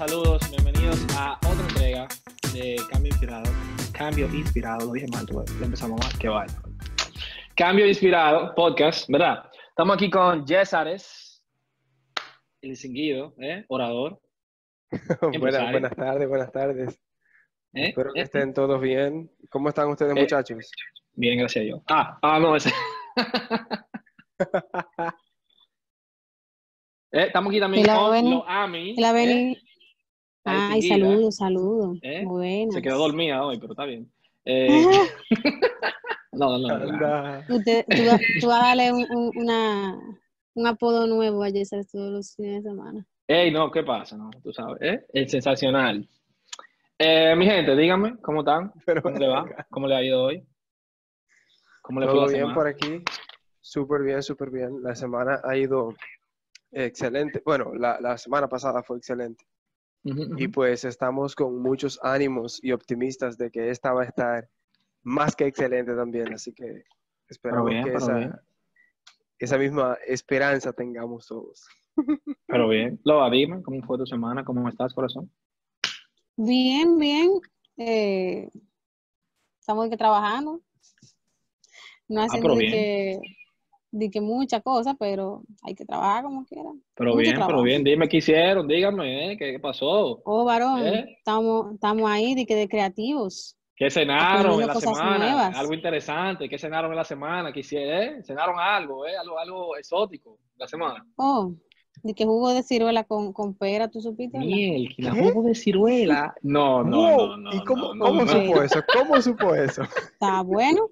saludos, bienvenidos a otra entrega de Cambio Inspirado. Cambio Inspirado, lo dije mal, lo empezamos mal, qué vaya. Cambio Inspirado, podcast, ¿verdad? Estamos aquí con Jess Ares, el distinguido, ¿eh? orador. buenas, buenas tardes, buenas tardes. ¿Eh? Espero que ¿Eh? estén todos bien. ¿Cómo están ustedes, Eh, muchachos? Bien, gracias a Dios. Ah, ah, no, ese. Eh, estamos aquí también con Beni. los Ami. La ¿eh? Beni. Ay, saludos, saludos. ¿Eh? Buenas. Se quedó dormida hoy, pero está bien. Eh, no, no, no. Usted- tú, vas- tú vas a darle un, un- una, un apodo nuevo a Jessar todos los fines de semana. Ey, no, ¿qué pasa? No, tú sabes, ¿eh? El sensacional. Eh, mi gente, díganme, ¿cómo están? Pero ¿Cómo le va? ¿Cómo le ha ido hoy? ¿Cómo le fue Todo bien semana? por aquí. Súper bien, súper bien. La semana ha ido excelente. Bueno, la, la semana pasada fue excelente. Y pues estamos con muchos ánimos y optimistas de que esta va a estar más que excelente también. Así que esperamos bien, que esa, misma esperanza tengamos todos. Pero bien. Loba, dime, ¿cómo fue tu semana? ¿Cómo estás, corazón? Bien, bien. Eh, estamos que trabajando. No de bien. que, de que mucha cosa, pero hay que trabajar como quiera. Pero Mucho bien, pero bien. Dime qué hicieron, dígame, ¿eh? ¿Qué, qué pasó? Oh, varón, ¿Eh? estamos, estamos ahí de que de creativos. ¿Qué cenaron en la cosas semana? nuevas. Algo interesante. ¿Qué cenaron en la semana? ¿Qué hicieron? ¿Eh? ¿Cenaron algo, eh? Algo, algo exótico la semana. Oh, de que jugo de ciruela con, con pera, ¿tú supiste? Miel, que la jugo de ciruela. No, no, Wow, no, no. ¿Y cómo, no, cómo no, no. supo eso? ¿Cómo supo eso? Está bueno.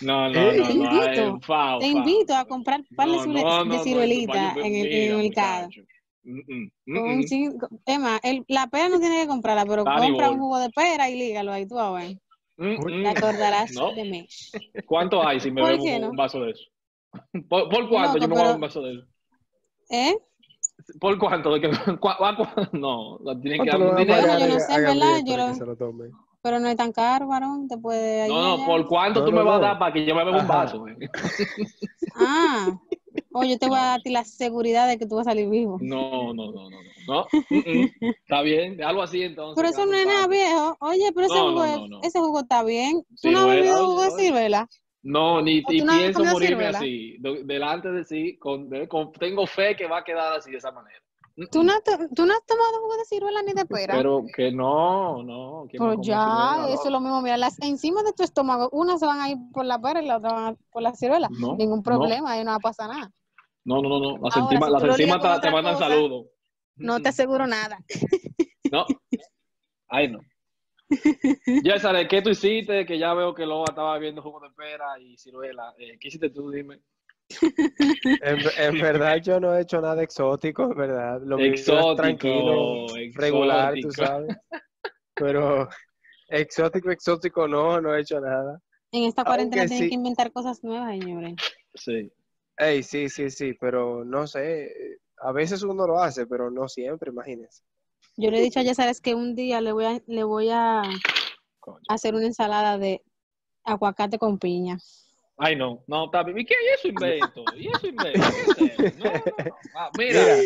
No, no, Eh, no, Te no, invito, eh, fao, Te invito a comprar pan de, No, cirule- no, de no, no, ciruelita en el, mira, en el mercado. Mm, mm, mm, mm. el- la pera no tiene que comprarla, pero compra un jugo de pera y lígalo ahí, tú a ver. Mm, mm. Te acordarás No. de mí. ¿Cuánto hay si me ¿Por bebo un, no? un vaso de eso? ¿Por, por cuánto Loco, yo me voy a dar un vaso de eso? ¿Eh? ¿Por cuánto? ¿De que, cua- cua- cua- no, tienen que ¿Cuánto darme le un dinero. Yo no sé, verdad, yo lo- Pero no es tan caro, varón. Te puede ayudar. No, no, ¿por cuánto No, tú no, me vas a dar para que yo me beba un vaso? eh? Ah, oye, yo te voy a dar a ti la seguridad de que tú vas a salir vivo. No, no, no, no, no. no. mm, mm. Está bien, algo así entonces. Pero eso no es nada viejo. Oye, pero ese, No, jugo, no, no, no. ese jugo está bien. ¿Tú no has bebido jugo de ciruela? No, ni, ¿O pienso morirme ciruela? así. de- delante de sí, con, de- con- tengo fe que va a quedar así de esa manera. ¿Tú no, ¿Tú no has tomado jugo de ciruela ni de pera? Pero que no, no. ¿quién va a Pero comer ya, ciruela, eso es lo mismo. Mira, las enzimas de tu estómago, unas se van a ir por la pera y la otra van a- por la ciruela. No, Ningún no. problema, ahí no va a pasar nada. No, no, no, no. Las Ahora, enzimas, si las te, te mandan cosa, saludos. No te aseguro nada. No. Ay, no. Ya sabes, ¿qué tú hiciste? Que ya veo que Loba estaba viendo jugo de pera y ciruela. Eh, ¿Qué hiciste tú? Dime. En, en verdad yo no he hecho nada exótico, en verdad. Lo es Exótico, tranquilo, regular, tú sabes. Pero exótico, exótico no, no he hecho nada. En esta Aunque cuarentena tienen sí. que inventar cosas nuevas, señores. Sí. Ey, sí, sí, sí, pero no sé. A veces uno lo hace, pero no siempre, imagínense. Yo le he dicho a Yesares que un día le voy a, le voy a Coño. hacer una ensalada de aguacate con piña. Ay, no. No, está bien. ¿Y qué es eso invento? ¿Y eso invento? ¿Qué es eso? No, no, no. Ah, mira.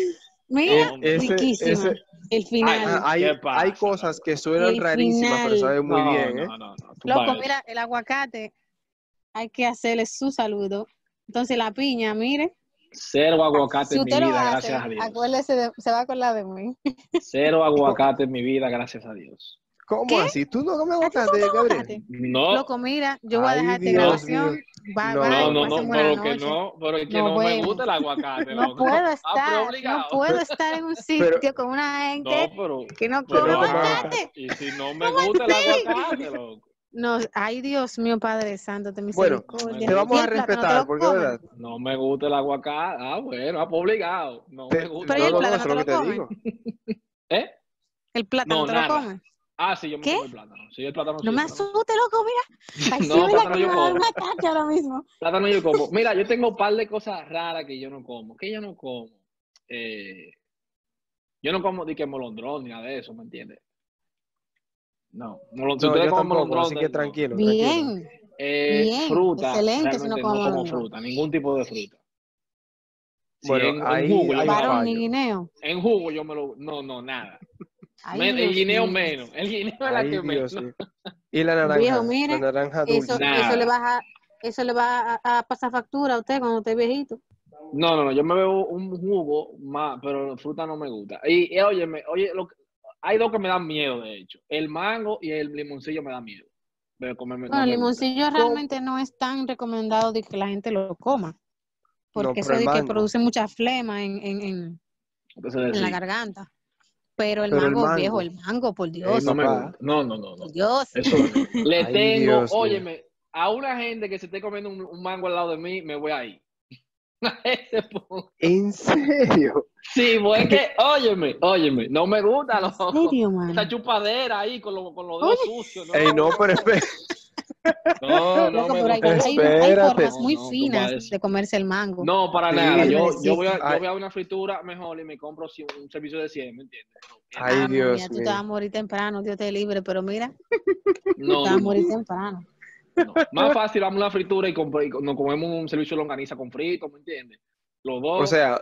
Mira, ese- riquísimo. ese- El final. Ah, hay, ¿Qué pasa, hay cosas que suenan El rarísimas, pero saben muy no, bien, ¿eh? no, no, no. Tú Loco, mira, el aguacate hay que hacerle su saludo. Entonces la piña, mire, Cero aguacate si en mi vida, hace, gracias a Dios. acuérdese, de- se va a acordar de mí. Cero aguacate en mi vida, gracias a Dios. ¿Cómo ¿Qué? así? ¿Tú no comes ¿A ti te aguacate, gusta Gabriel? aguacate? No, Loco, mira, yo voy a dejar esta grabación. Bye, No, bye, no, no, no, pero que no, pero es que No no, me puedo. gusta el aguacate. No loco. puedo estar, no puedo estar en un sitio con una No, gente pero, que no come aguacate. y si no me gusta el aguacate, loco. No, ay Dios mío, Padre Santo, te Bueno, misericordia. te vamos ¿Y a respetar, lo porque verdad. No me gusta el aguacate. Ah, bueno, ah, pues obligado. No Te- me gusta. Pero ¿y el no, no, no, plátano te lo lo que te comes? digo. ¿Eh? El plátano No, te nada. lo comes. Ah, sí, yo me ¿Qué? como el plátano. Sí, el plátano sí, No me asustes, loco, mira. Ay, sí, No, mira plátano que yo me va a dar como. un ataque ahora mismo. Plátano yo como. Mira, yo tengo un par de cosas raras que yo no como. Que yo no como. Eh, yo no como de que molondrón ni nada de eso, ¿me entiendes? No. Molon- si No, yo tampoco, molondrón, así que tranquilo, tranquilo. Bien. Eh, Bien, fruta. excelente si no como no como molondrón. fruta, ningún tipo de fruta. Sí, Bueno, en, en ahí jugo, yo hay me lo- en jugo yo me lo... No, no, nada. Ay, Men- el guineo menos. El guineo es la que Dios menos. Y la naranja, Viejo, mire, la naranja dulce. Eso, eso le va a, eso le va a, a pasar factura a usted cuando esté viejito. No, no, no, yo me bebo un jugo más, pero fruta no me gusta. Y, y óyeme, oye, lo que- hay dos que me dan miedo, de hecho. El mango y el limoncillo me dan miedo. De comerme- no Bueno, el gusta. limoncillo realmente no es tan recomendado de que la gente lo coma. Porque eso de que produce mucha flema en, en, en, en la garganta. Pero el Pero el mango, viejo, el mango, por Dios, no me. No, no, no, no. por Dios. Eso. Le Ay, tengo, Dios a una gente que se esté comiendo un, un mango al lado de mí, me voy ahí. A ese punto. ¿En serio? Sí, pues es que, óyeme, óyeme, no me gusta ¿En loco. serio, man? Esa chupadera ahí con, lo- con los dedos sucios. No, Ey, no, pero espera. No, no me pero hay, gusta. hay- formas muy No, no, finas tú de comerse el mango. No, para Sí, nada. Yo, voy a, yo voy a una fritura mejor y me compro un servicio de 100, ¿me entiendes? Ay, Ah, Dios mira, tú te vas a morir temprano, Dios te libre, pero mira, No, te vas a morir temprano. no. Más fácil, vamos a una fritura y, compro- y nos comemos un servicio de longaniza con frito, ¿me entiendes? Los dos. O sea,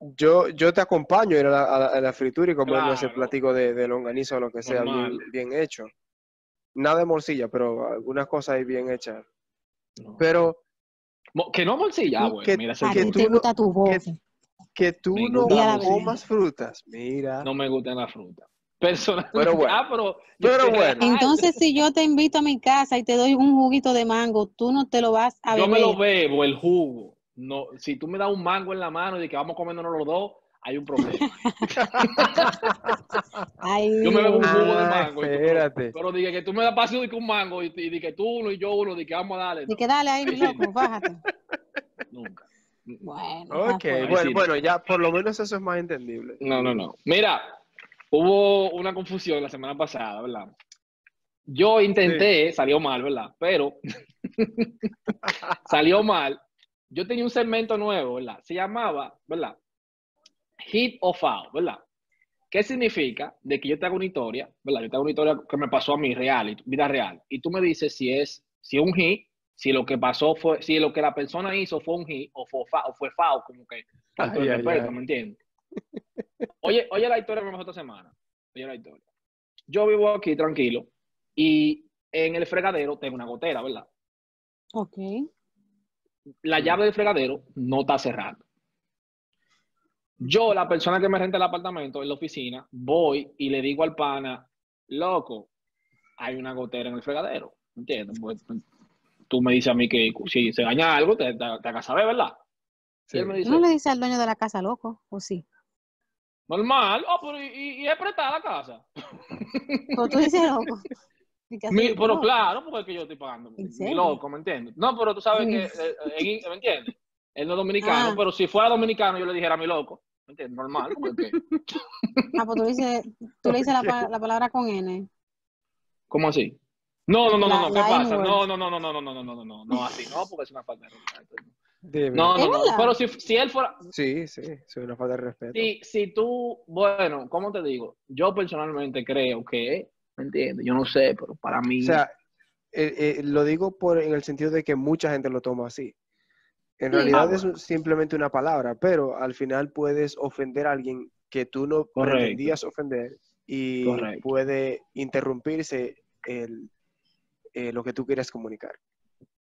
yo, yo te acompaño a ir a la, a la- a la fritura y comerme ese platico de, de longaniza o lo que sea bien hecho. Nada de morcilla, pero algunas cosas ahí bien hechas. No. Pero que no bolsilla, ah, tú- bueno, que- mira, que yo- tú te no- gusta tu voz. que tú Me no comas frutas, mira. no me gustan las frutas. Personalmente. Pero bueno. Ah, pero. Pero yo- bueno. Entonces, si yo te invito a mi casa y te doy un juguito de mango, tú no te lo vas a Yo beber. me lo bebo, el jugo. No, si tú me das un mango en la mano y de que vamos comiéndonos los dos, hay un problema. Ay, Yo me bebo un jugo de mango. tú- espérate. pero dije que tú me das paso de que un mango y, y de que tú uno y yo uno, de que vamos a darle. Y que dale ahí, mi loco, bájate. Nunca. Bueno, Ok, ya fue. bueno, bueno, ya por lo menos eso es más entendible. No, no, no. Mira, hubo una confusión la semana pasada, ¿verdad? Yo intenté, salió mal, ¿verdad? Pero salió mal. Yo tenía un segmento nuevo, ¿verdad? Se llamaba, ¿verdad? Hit o foul, ¿verdad? ¿Qué significa? De que yo te hago una historia, ¿verdad? Yo te hago una historia que me pasó a mí, real, y- vida real. Y tú me dices si es, si es un hit, si lo que pasó fue, si lo que la persona hizo fue un hit o fue foul, o fue foul, como que Ay, el ay, respeto, ay. ¿me entiendes? Oye, oye la historia que me pasó esta semana. Oye la historia. Yo vivo aquí tranquilo y en el fregadero tengo una gotera, ¿verdad? Ok. La llave del fregadero no está cerrada. Yo, la persona que me renta el apartamento en la oficina, voy y le digo al pana, loco, hay una gotera en el fregadero. ¿Entiendes? Pues, tú me dices a mí que si se daña algo, te, te, te saber, ¿verdad? Sí. Y él me ¿Tú dice, no le dices al dueño de la casa loco? ¿O sí? normal, oh, pero y, y- y es prestada la casa. Pero tú dices loco. Pero claro, porque es que yo estoy pagando. ¿En Mi loco, ¿me entiendes? No, pero tú sabes que, eh, eh, ¿me entiendes? Él no es dominicano, Ah. pero si fuera dominicano yo le dijera a mi loco. ¿Me entiendes? Normal, porque, Ah, pues tú, dices, tú le dices la, la palabra con N. ¿cómo así? No, no, no, La- no, no, ¿qué pasa? No, no, no, no, no, no, no, no, no, no, no, no, así no, porque es una falta de respeto. No, no, ¿Es no, pero si, si él fuera, Sí, sí, es una falta de respeto. si, si tú, bueno, ¿cómo te digo? Yo personalmente creo que, ¿me entiendes? Yo no sé, pero para mí, O sea, eh, eh, lo digo por en el sentido de que mucha gente lo toma así. En Sí. realidad Ah, es simplemente una palabra, pero al final puedes ofender a alguien que tú no Correcto. pretendías ofender y Correcto. puede interrumpirse el, eh, lo que tú quieres comunicar.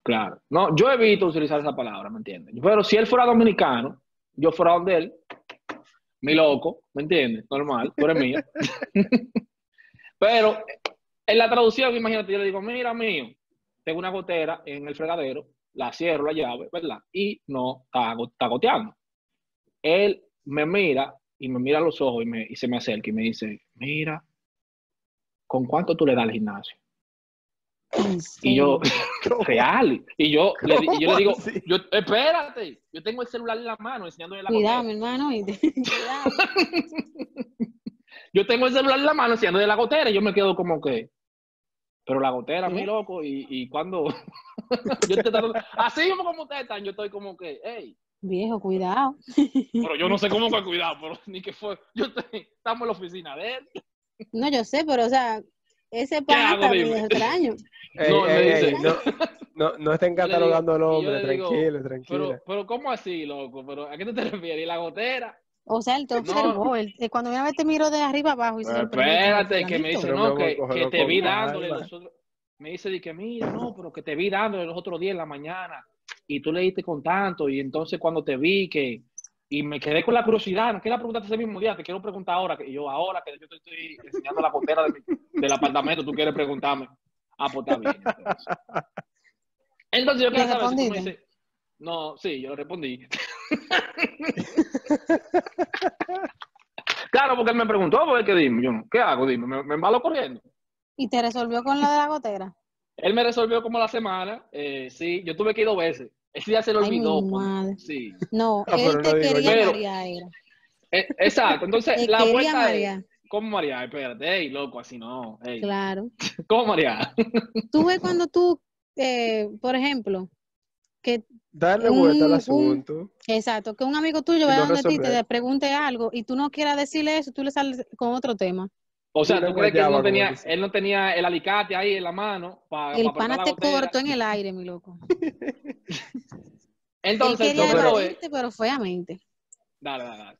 Claro. No, yo evito utilizar esa palabra, ¿me entiendes? Pero si él fuera dominicano, yo fuera donde él, mi loco, ¿me entiendes? Normal, tú eres mío. Pero en la traducción, imagínate, yo le digo, mira, mío, tengo una gotera en el fregadero, la cierro la llave, ¿verdad? Y no está, go- está goteando. Él me mira y me mira a los ojos y, me, y se me acerca y me dice, mira, ¿con cuánto tú le das al gimnasio? ¿En Y yo, real. Y yo, le, y yo le digo, yo, espérate, yo tengo el celular en la mano enseñándole la Cuidado, gotera. mi hermano. y-. Yo tengo el celular en la mano enseñándole la gotera y yo me quedo como que, pero la gotera, ¿Qué? mi loco, y, y cuando, yo te trato- así mismo como ustedes están, yo estoy como que, hey, Viejo, cuidado. pero yo no sé cómo fue cuidado, pero ni que fue, yo estoy, estamos en la oficina de él. No, yo sé, pero o sea, ese hago? pana está Dime. medio extraño. Ey, No, ey, ey, no, no, no estén catalogando yo hombre, tranquilo, tranquilo. Pero, pero ¿cómo así, loco? ¿Pero ¿A qué te refieres? ¿Y la gotera? O sea, él te No. observó. él- eh, cuando una vez te miró de arriba abajo y se espérate, que me dice, no, que, que te vi dándole los otros. Me dice de que mira, no, pero que te vi dándole los otros días en la mañana y tú le diste con tanto y entonces cuando te vi que y me quedé con la curiosidad, no quiero preguntarte ese mismo día, te quiero preguntar ahora, que yo ahora que yo te estoy enseñando la cotera de mi- del apartamento, tú quieres preguntarme. Ah, pues está bien. Entonces, Entonces yo ¿Le quiero saber si tú me respondiste? dices, no, sí, yo le respondí. claro, porque él me preguntó, pues, ¿qué dime? Yo, no, ¿qué hago? Dime, ¿me, me embalo corriendo? Y te resolvió con la de la gotera. Él me resolvió como la semana, eh, sí, yo tuve que ir dos veces. Ese día se lo Ay, mi olvidó. pues, madre. Sí, No, Ah, él te no quería yo. María, era. Eh, exacto, entonces Te la vuelta María. es, ¿cómo María? Espérate, ey, loco, así no, ey, Claro. ¿cómo María? Tú ves cuando tú, eh, por ejemplo, que, Darle un- vuelta al un- asunto. exacto, que un amigo tuyo vaya no donde ti y te pregunte algo y tú no quieras decirle eso, tú le sales con otro tema. O sea, ¿tú crees que él no, tenía, él no tenía el alicate ahí en la mano para El pana te cortó en el aire, mi loco. Entonces, él quería lo primero es- evadirte, pero feamente. Dale, dale, dale.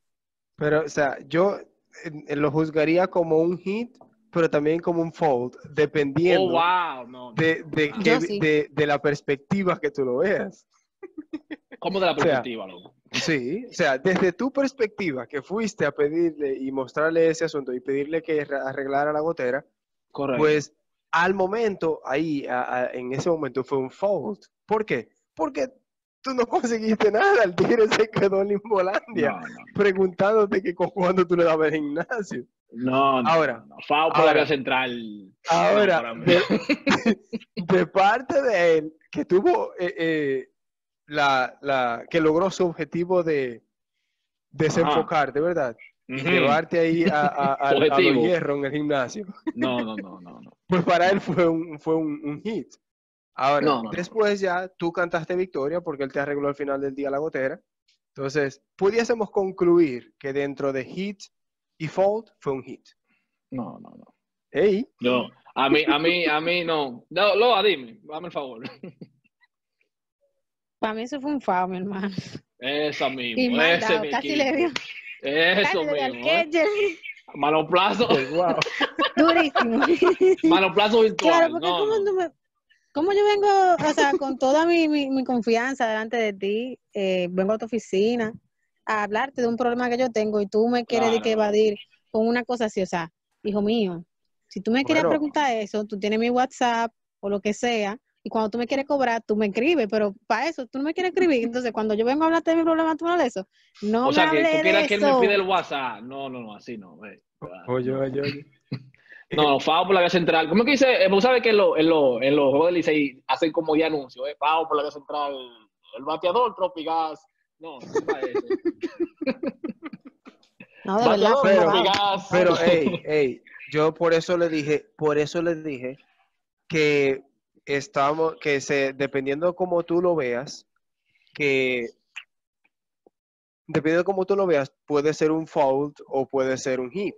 Pero, o sea, yo eh, lo juzgaría como un hit, pero también como un fold, dependiendo Oh, wow, no. no. de, de, que- sí. de, de la perspectiva que tú lo veas. ¿Cómo de la sea, perspectiva, loco? Sí, o sea, desde tu perspectiva que fuiste a pedirle y mostrarle ese asunto y pedirle que re- arreglara la gotera, Correcto. pues al momento, ahí, a- a- en ese momento fue un fault. ¿Por qué? Porque tú no conseguiste nada, el tigre se quedó en Limbolandia no, no, preguntándote que cu- cuándo tú le dabas el gimnasio. No, no, Ahora, no, no. Foul por la ahora, vía central. Ahora, de, de parte de él, que tuvo eh, eh, la, la, que logró su objetivo de desenfocarte, ¿verdad? Y Ujú. llevarte ahí a, a, a- a hierros en el gimnasio. No, no, no, no, no. Pues para él fue un, fue un, un hit. Ahora, No, no, después ya tú cantaste victoria porque él te arregló al final del día la gotera. Entonces, pudiésemos concluir que dentro de hit y fault fue un hit. No, no, no. Ey, No, a mí, a mí, a mí no. No, Loa, dime, dame el favor. Para mí eso fue un fao, mi hermano. Esa mismo, Y mal ese casi le dio. Eso Casi mismo. ¿eh? catcher. Mano plazo, wow. Durísimo. mano plazo virtual. Claro, porque no, como no. me- como yo vengo, o sea, con toda mi, mi, mi confianza delante de ti, eh, vengo a tu oficina a hablarte de un problema que yo tengo y tú me quieres de que evadir con una cosa así, o sea, hijo mío, si tú me quieres preguntar eso, tú tienes mi WhatsApp o lo que sea, y cuando tú me quieres cobrar, tú me escribes, pero para eso tú no me quieres escribir, entonces cuando yo vengo a hablarte de mi problema, tú no de eso, no O sea, me que tú de que él me eso. pida el WhatsApp. No, no, no, así no. ve. Oye, oye, oye. No, no, FAO por la vía central. ¿Cómo que dice? Eh, Vos sabes que en, lo- en, lo- en los juegos del Licey hacen como ya anuncios, ¿eh? FAO por la vía central, el bateador, Tropigas. No, no es para eso. No, de verdad, pero-. Pero, hey, hey, yo por eso le dije, por eso le dije que estamos, que se, dependiendo como tú lo veas, que dependiendo de cómo tú lo veas, puede ser un fault o puede ser un hit.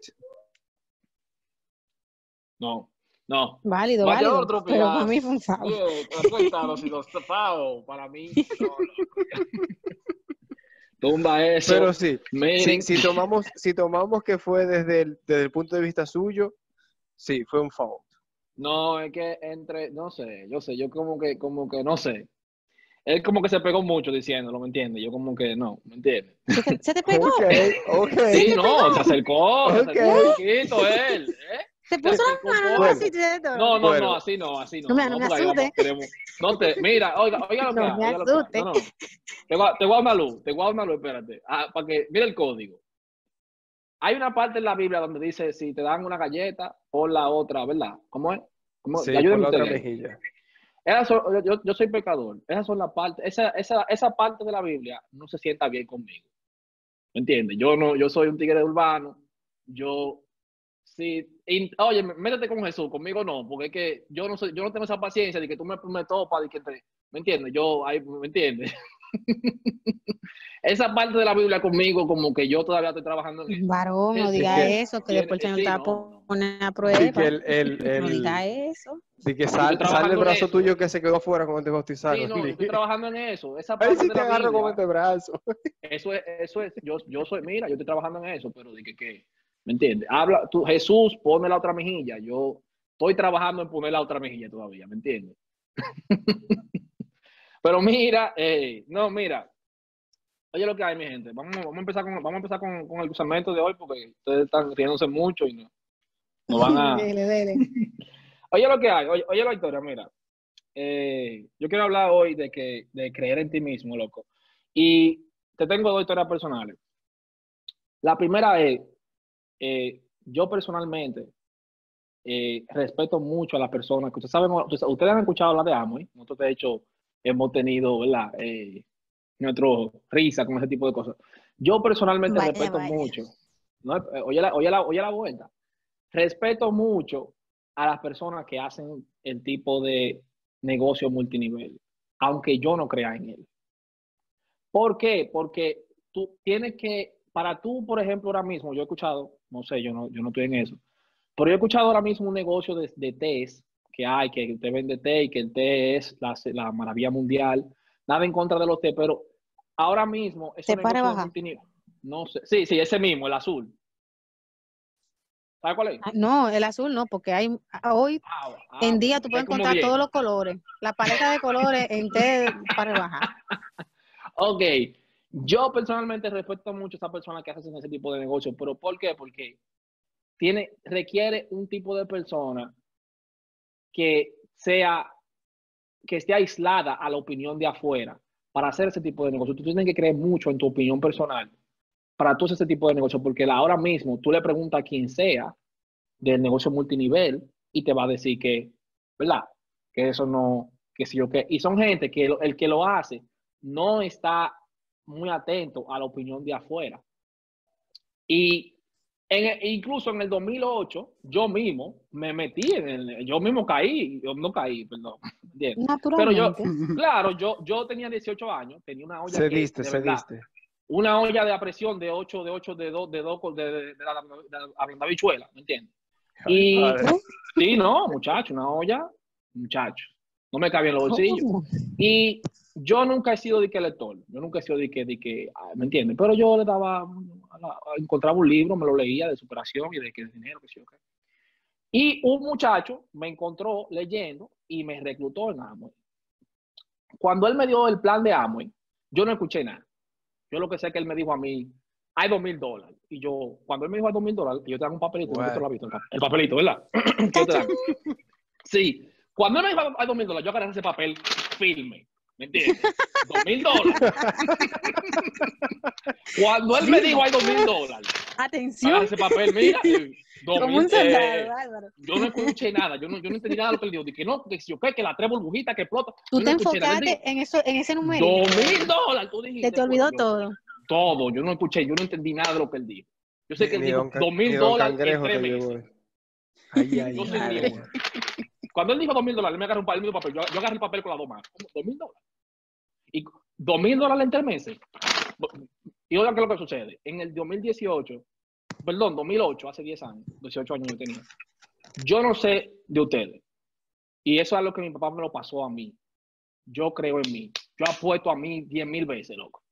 No, no. Válido, válido, pero para mí fue un. Bien, acéptalo, si los FAO, para mí. no, no. Tumba eso. Pero sí, si, si tomamos, si tomamos que fue desde el, desde el punto de vista suyo, sí, fue un fault. No, es que entre, no sé, yo sé, yo como que, como que, no sé. Él como que se pegó mucho diciéndolo, ¿me entiendes? Yo como que no, ¿me entiendes? ¿Se te, pegó? Ok, ok. Sí, no, se acercó, se acercó un poquito él, ¿eh? ¿Se puso las manos así? No, no, Bueno. no, así no, así no. No me- no me asuste. no te, mira, oiga, oiga lo que No me asuste. No, no, no. Te voy, a- te voy a dar una luz, te voy a dar una luz, espérate. Ah, para que, mira el código. Hay una parte en la Biblia donde dice, si te dan una galleta, pon la otra, ¿verdad? ¿Cómo es? ¿Cómo? Sí, Ayúdenme la otra mejilla. Esas son- yo, yo soy pecador. Esas son las partes, esa, esa, esa parte de la Biblia no se sienta bien conmigo. ¿Me entiendes? Yo no, yo soy un tigre urbano. Yo sí, y, oye, métete con Jesús, conmigo no, porque es que yo no soy, yo no tengo esa paciencia de que tú me, me topas, de que te, ¿me entiendes? Yo ahí, ¿me entiendes? Esa parte de la Biblia conmigo, como que yo todavía estoy trabajando en eso. Varón, no Sí, diga que eso, que después el Señor sí, te va a no, no. poner a prueba. que el, el, No el- diga eso. de que sal- sale el brazo tuyo que se quedó fuera cuando te bautizaron. Sí, no, yo estoy trabajando en eso. Esa Ahí parte sí de te la agarro con este brazo. Eso es, eso es, yo, yo soy, mira, yo estoy trabajando en eso, pero de que, que ¿me entiendes? Habla, tú, Jesús pone la otra mejilla, yo estoy trabajando en poner la otra mejilla todavía, ¿me entiendes? pero mira, eh, no, mira, oye lo que hay, mi gente, vamos, vamos a empezar con, vamos a empezar con, con el segmento de hoy, porque ustedes están riéndose mucho y no, no van a... Dele, dele. Oye lo que hay, oye, oye la historia, mira. Eh, yo quiero hablar hoy de que de creer en ti mismo, loco. Y te tengo dos historias personales. La primera es, eh, yo personalmente eh, respeto mucho a las personas que ustedes saben, ustedes, han escuchado hablar de Amway. Nosotros de hecho hemos tenido, ¿verdad? Eh, nuestro risa con ese tipo de cosas. Yo personalmente respeto mucho. ¿no? Eh, Oye, la, oye, la, oye la vuelta. Respeto mucho a las personas que hacen el tipo de negocio multinivel, aunque yo no crea en él. ¿Por qué? Porque tú tienes que, para tú, por ejemplo, ahora mismo, yo he escuchado, no sé, yo no, yo no estoy en eso, pero yo he escuchado ahora mismo un negocio de, de tés que hay, que usted vende té y que el té es la, la maravilla mundial. Nada en contra de los té, pero ahora mismo ese ¿Té para bajar? multinivel, no sé, sí, sí, ese mismo, el azul. ¿Sabes cuál es? Ah, No, el azul no, porque hay hoy Ah, ah, en día tú es puedes encontrar bien. todos los colores. La paleta de colores en té para rebajar. Ok, yo personalmente respeto mucho a esas personas que hacen ese tipo de negocio, pero ¿por qué? Porque tiene, requiere un tipo de persona que sea, que esté aislada a la opinión de afuera para hacer ese tipo de negocio. Tú tienes que creer mucho en tu opinión personal para tú hacer ese tipo de negocio, porque ahora mismo tú le preguntas a quien sea del negocio multinivel y te va a decir que, ¿verdad? Que eso no, que sí o qué. Y son gente que el que lo hace no está muy atento a la opinión de afuera. Y en- incluso en el 2008, yo mismo me metí en el, yo mismo caí, yo no caí, perdón. Pero yo, Naturalmente. claro, yo, yo tenía 18 años, tenía una olla que, Cediste, de verdad, cediste. una olla de a presión de 8, de 8, de 2, de 2, de, de, de la, de la ablandada bichuela, ¿me entiendes? Y sí, no, muchacho, una olla, muchacho, no me cabía en los bolsillos. Y yo nunca he sido de que lector, yo nunca he sido de que, de que ah, ¿me entiendes? Pero yo le daba, a la- a- encontraba un libro, me lo leía de superación y de que de dinero, que sí, ok. Y un muchacho me encontró leyendo y me reclutó en Amway. Cuando él me dio el plan de Amway, yo no escuché nada. Yo lo que sé es que él me dijo a mí, hay dos mil dólares. Y yo, cuando él me dijo hay dos mil dólares, yo te hago un papelito, no sé si tú lo has visto, el pa- el papelito, ¿verdad? Sí, cuando él me dijo hay dos mil dólares, yo agarré ese papel firme, ¿me entiendes? Dos mil dólares. Cuando él me dijo hay dos mil dólares, Atención, ese papel, mira, dos como mil, un soldado, eh, yo no escuché nada, yo no, yo no entendí nada de lo que él dijo, de que no, que si yo que la tres burbujitas que explota. Tú yo te no enfocaste en eso, en ese número. Dos mil dólares, tú dijiste. Se te olvidó todo. Todo, yo no escuché, yo no entendí nada de lo que él dijo. Yo sé que él Ni dijo dos mil dólares en tres te meses. Ay, ay, Yo ay. Cuando él dijo dos mil dólares, él me agarró un papel, el mismo papel. Yo, yo agarré el papel con las dos manos. ¿Dos mil dólares? Y dos mil dólares en tres meses. Y oigan qué es lo que sucede. En el 2018, perdón, 2008, hace 10 años, 18 años yo tenía. Yo no sé de ustedes. Y eso es lo que mi papá me lo pasó a mí. Yo creo en mí. Yo apuesto a mí 10 mil veces, loco.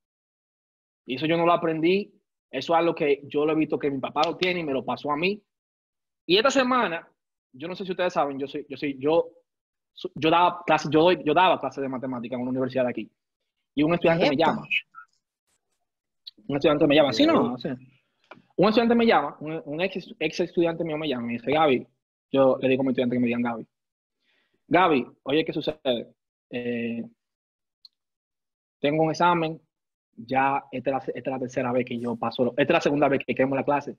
Y eso yo no lo aprendí. Eso es algo que yo lo he visto que mi papá lo tiene y me lo pasó a mí. Y esta semana, yo no sé si ustedes saben, yo soy, yo soy, yo, yo daba clases, yo, yo daba clases de matemática en una universidad de aquí. Y un estudiante me llama. Un estudiante me llama. Sí, no. Un estudiante me llama, un, un ex, ex estudiante mío me llama y me dice, Gaby, yo le digo a mi estudiante que me digan Gaby. Gaby, oye, ¿qué sucede? Eh, tengo un examen, ya esta es, la, esta es la tercera vez que yo paso, esta es la segunda vez que quemo la clase,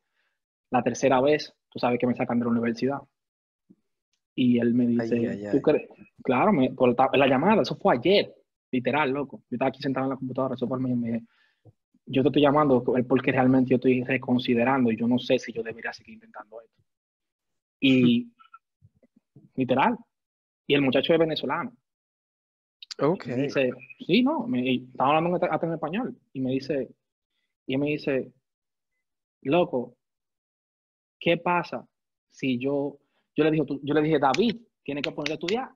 la tercera vez, tú sabes que me sacan de la universidad. Y él me dice, Ay, ay, ¿tú crees? Claro, me, por la, la llamada, eso fue ayer, literal, loco. Yo estaba aquí sentado en la computadora, eso mí, me, yo te estoy llamando porque realmente yo estoy reconsiderando y yo no sé si yo debería seguir intentando esto. Y literal. Y el muchacho es venezolano. Ok. Me dice, sí, no, me, estaba hablando en- hasta en español. Y me dice, y me dice, loco, ¿qué pasa si yo, yo le dije, tú- yo le dije, David, tiene que poner a estudiar.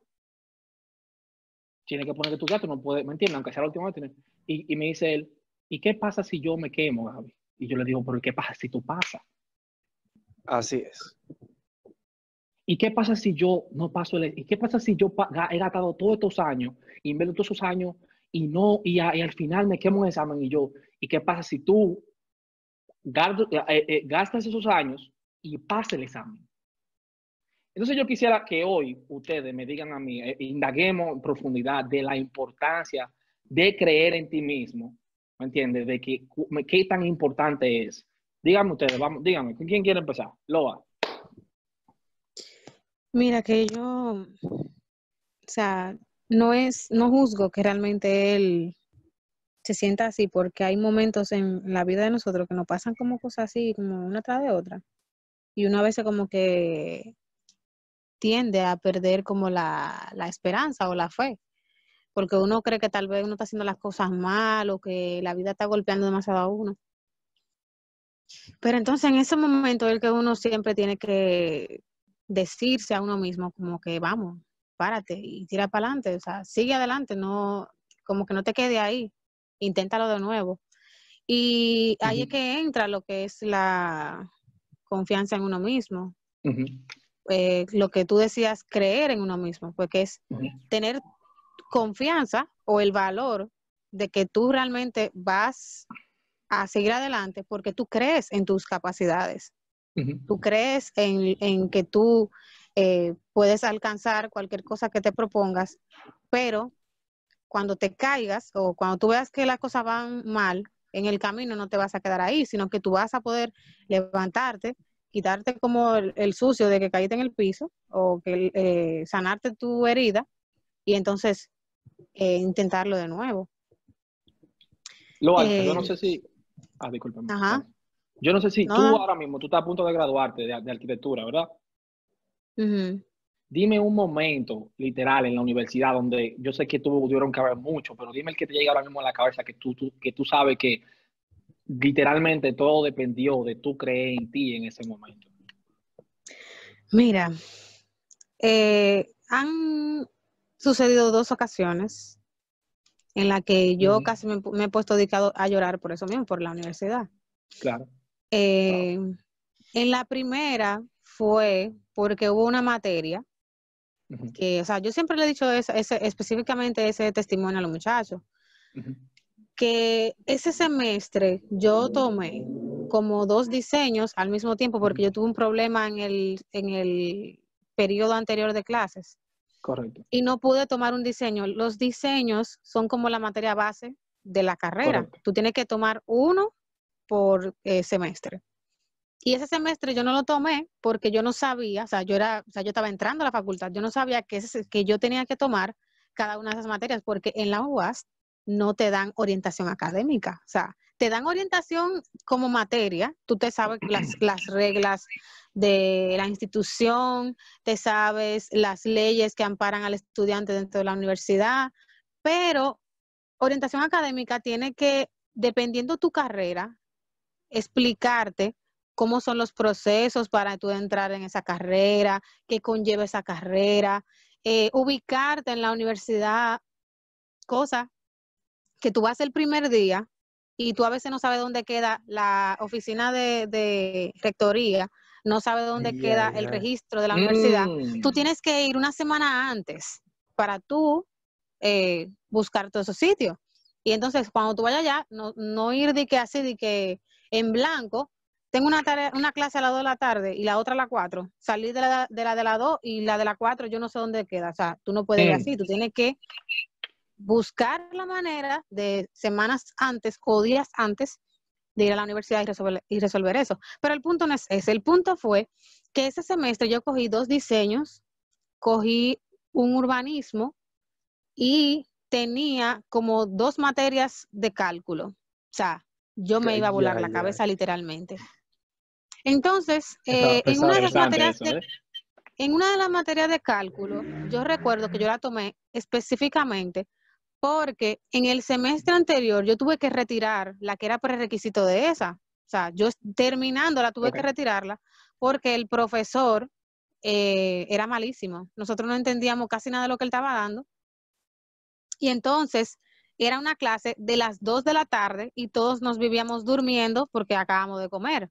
Tiene que poner a estudiar, tú no puedes, ¿me entiendes? Aunque sea la última vez. tiene- Y, y me dice él, ¿y qué pasa si yo me quemo, Gaby? Y yo le digo, pero ¿qué pasa si tú pasas? Así es. ¿Y qué pasa si yo no paso el... ¿Y qué pasa si yo he gastado todos estos años, invierto todos esos años y no, y, a- y al final me quemo el examen y yo, ¿y qué pasa si tú eh, eh, gastas esos años y pasas el examen? Entonces yo quisiera que hoy ustedes me digan a mí, eh, indaguemos en profundidad de la importancia de creer en ti mismo, ¿me entiendes? De que, qué tan importante es. Díganme ustedes, vamos, díganme, ¿con quién quiere empezar? Loa. Mira que yo, o sea, no es, no juzgo que realmente él se sienta así, porque hay momentos en la vida de nosotros que nos pasan como cosas así, como una tras de otra. Y uno a veces como que tiende a perder como la, la esperanza o la fe, porque uno cree que tal vez uno está haciendo las cosas mal o que la vida está golpeando demasiado a uno. Pero entonces en ese momento es el que uno siempre tiene que decirse a uno mismo como que vamos, párate y tira para adelante, o sea, sigue adelante, no, como que no te quede ahí, inténtalo de nuevo. Y ahí es que entra lo que es la confianza en uno mismo, eh, lo que tú decías, creer en uno mismo, porque es tener confianza o el valor de que tú realmente vas a seguir adelante porque tú crees en tus capacidades. Tú crees en, en que tú eh, puedes alcanzar cualquier cosa que te propongas, pero cuando te caigas o cuando tú veas que las cosas van mal en el camino, no te vas a quedar ahí, sino que tú vas a poder levantarte, quitarte como el, el sucio de que caíste en el piso o que eh, sanarte tu herida y entonces eh, intentarlo de nuevo. Lo alto, yo no Eh, sé si. Ah, discúlpame. Ajá. Yo no sé si No, tú ahora mismo, tú estás a punto de graduarte de, de arquitectura, ¿verdad? Dime un momento literal en la universidad donde yo sé que tuvieron que haber mucho, pero dime el que te llega ahora mismo a la cabeza que tú, tú- que tú sabes que literalmente todo dependió de tú creer en ti en ese momento. Mira, eh, han sucedido dos ocasiones en las que yo casi me, he puesto dedicado a llorar por eso mismo, por la universidad. Claro. Eh, En la primera fue porque hubo una materia que, o sea, yo siempre le he dicho ese, ese- específicamente ese testimonio a los muchachos, que ese semestre yo tomé como dos diseños al mismo tiempo porque yo tuve un problema en el, en el periodo anterior de clases Correcto. y no pude tomar un diseño. Los diseños son como la materia base de la carrera. Correcto. Tú tienes que tomar uno por eh, semestre. Y ese semestre yo no lo tomé porque yo no sabía, o sea, yo era, o sea, yo estaba entrando a la facultad, yo no sabía que, ese- que yo tenía que tomar cada una de esas materias porque en la UAS no te dan orientación académica, o sea, te dan orientación como materia, tú te sabes las, las reglas de la institución, te sabes las leyes que amparan al estudiante dentro de la universidad, pero orientación académica tiene que, dependiendo tu carrera, explicarte cómo son los procesos para tú entrar en esa carrera, qué conlleva esa carrera, eh, ubicarte en la universidad, cosa que tú vas el primer día y tú a veces no sabes dónde queda la oficina de, de rectoría, no sabes dónde queda el registro de la universidad. Mm, Tú tienes que ir una semana antes para tú eh, buscar todos esos sitios. Y entonces, cuando tú vayas allá, no, no ir de que así, de que en blanco, tengo una, tarea, una clase a las 2 de la tarde y la otra a las 4. Salir de la de la de las 2 y la de las 4 yo no sé dónde queda. O sea, tú no puedes ir Mm. así, tú tienes que buscar la manera de semanas antes o días antes de ir a la universidad y resolver, y resolver eso. Pero el punto no es ese. El punto fue que ese semestre yo cogí dos diseños, cogí un urbanismo y tenía como dos materias de cálculo. O sea, yo me iba a volar la cabeza literalmente. Entonces, eh, en una de las materias de, ¿eh? en una de las materias de cálculo, yo recuerdo que yo la tomé específicamente porque en el semestre anterior yo tuve que retirar la que era prerequisito de esa. O sea, yo terminándola tuve que retirarla porque el profesor eh, era malísimo. Nosotros no entendíamos casi nada de lo que él estaba dando. Y entonces era una clase de las 2 de la tarde y todos nos vivíamos durmiendo porque acabamos de comer.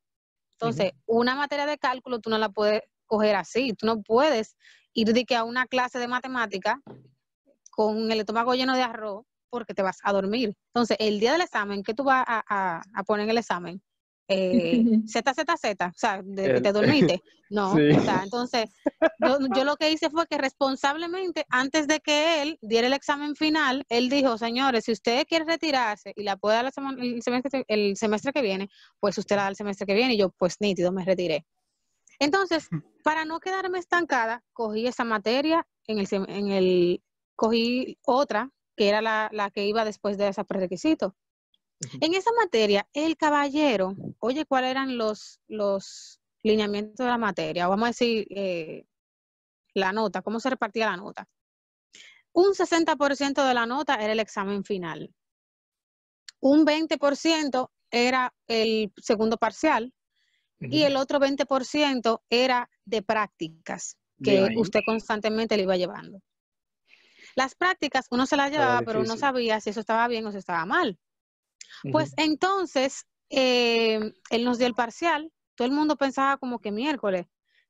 Entonces, una materia de cálculo tú no la puedes coger así. Tú no puedes ir de que a una clase de matemática con el estómago lleno de arroz porque te vas a dormir. Entonces, el día del examen, ¿qué tú vas a, a- a poner en el examen? Eh, Z, Z, Z, o sea, de que te dormiste. No, Sí. o sea, entonces, yo, yo lo que hice fue que responsablemente, antes de que él diera el examen final, él dijo, señores, si usted quiere retirarse y la puede dar la semana- el, semestre, el semestre que viene, pues usted la da el semestre que viene y yo, pues nítido, me retiré. Entonces, para no quedarme estancada, cogí esa materia en el, en el cogí otra, que era la, la que iba después de ese prerequisito. En esa materia, el caballero, oye, ¿cuáles eran los, los lineamientos de la materia? Vamos a decir, eh, la nota, cómo se repartía la nota. Un 60% de la nota era el examen final. Un 20% era el segundo parcial y el otro 20% era de prácticas que usted constantemente le iba llevando. Las prácticas uno se las llevaba, pero no difícil. sabía si eso estaba bien o si estaba mal. Pues entonces, eh, él nos dio el parcial, todo el mundo pensaba como que miércoles,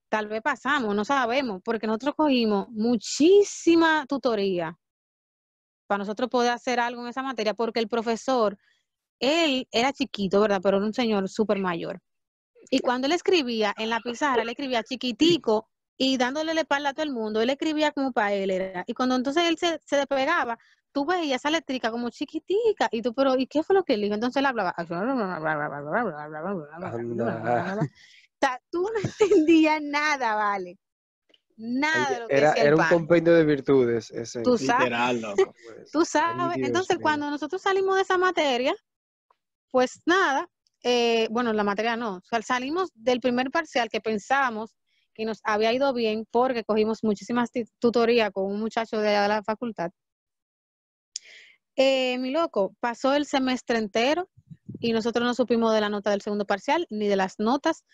tal vez pasamos, no sabemos, porque nosotros cogimos muchísima tutoría para nosotros poder hacer algo en esa materia, porque el profesor, él era chiquito, ¿verdad? Pero era un señor súper mayor. Y cuando él escribía en la pizarra, él escribía chiquitico y dándole la espalda a todo el mundo, él escribía como para él era. Y cuando entonces él se, se despegaba, tú veías esa eléctrica como chiquitica y tú, pero ¿y qué fue lo que él dijo? Entonces él hablaba. Anda. O sea, tú no entendías nada, vale. Nada de lo que Era, decía el era un compendio de virtudes ese. Tú sabes. Literal, loco. Pues, Tú sabes, entonces mío. cuando nosotros salimos de esa materia, pues nada, eh, bueno, la materia no, o sea, salimos del primer parcial que pensábamos que nos había ido bien porque cogimos muchísimas tutorías con un muchacho de allá de la facultad. Eh, mi loco, pasó el semestre entero y nosotros no supimos de la nota del segundo parcial ni de las notas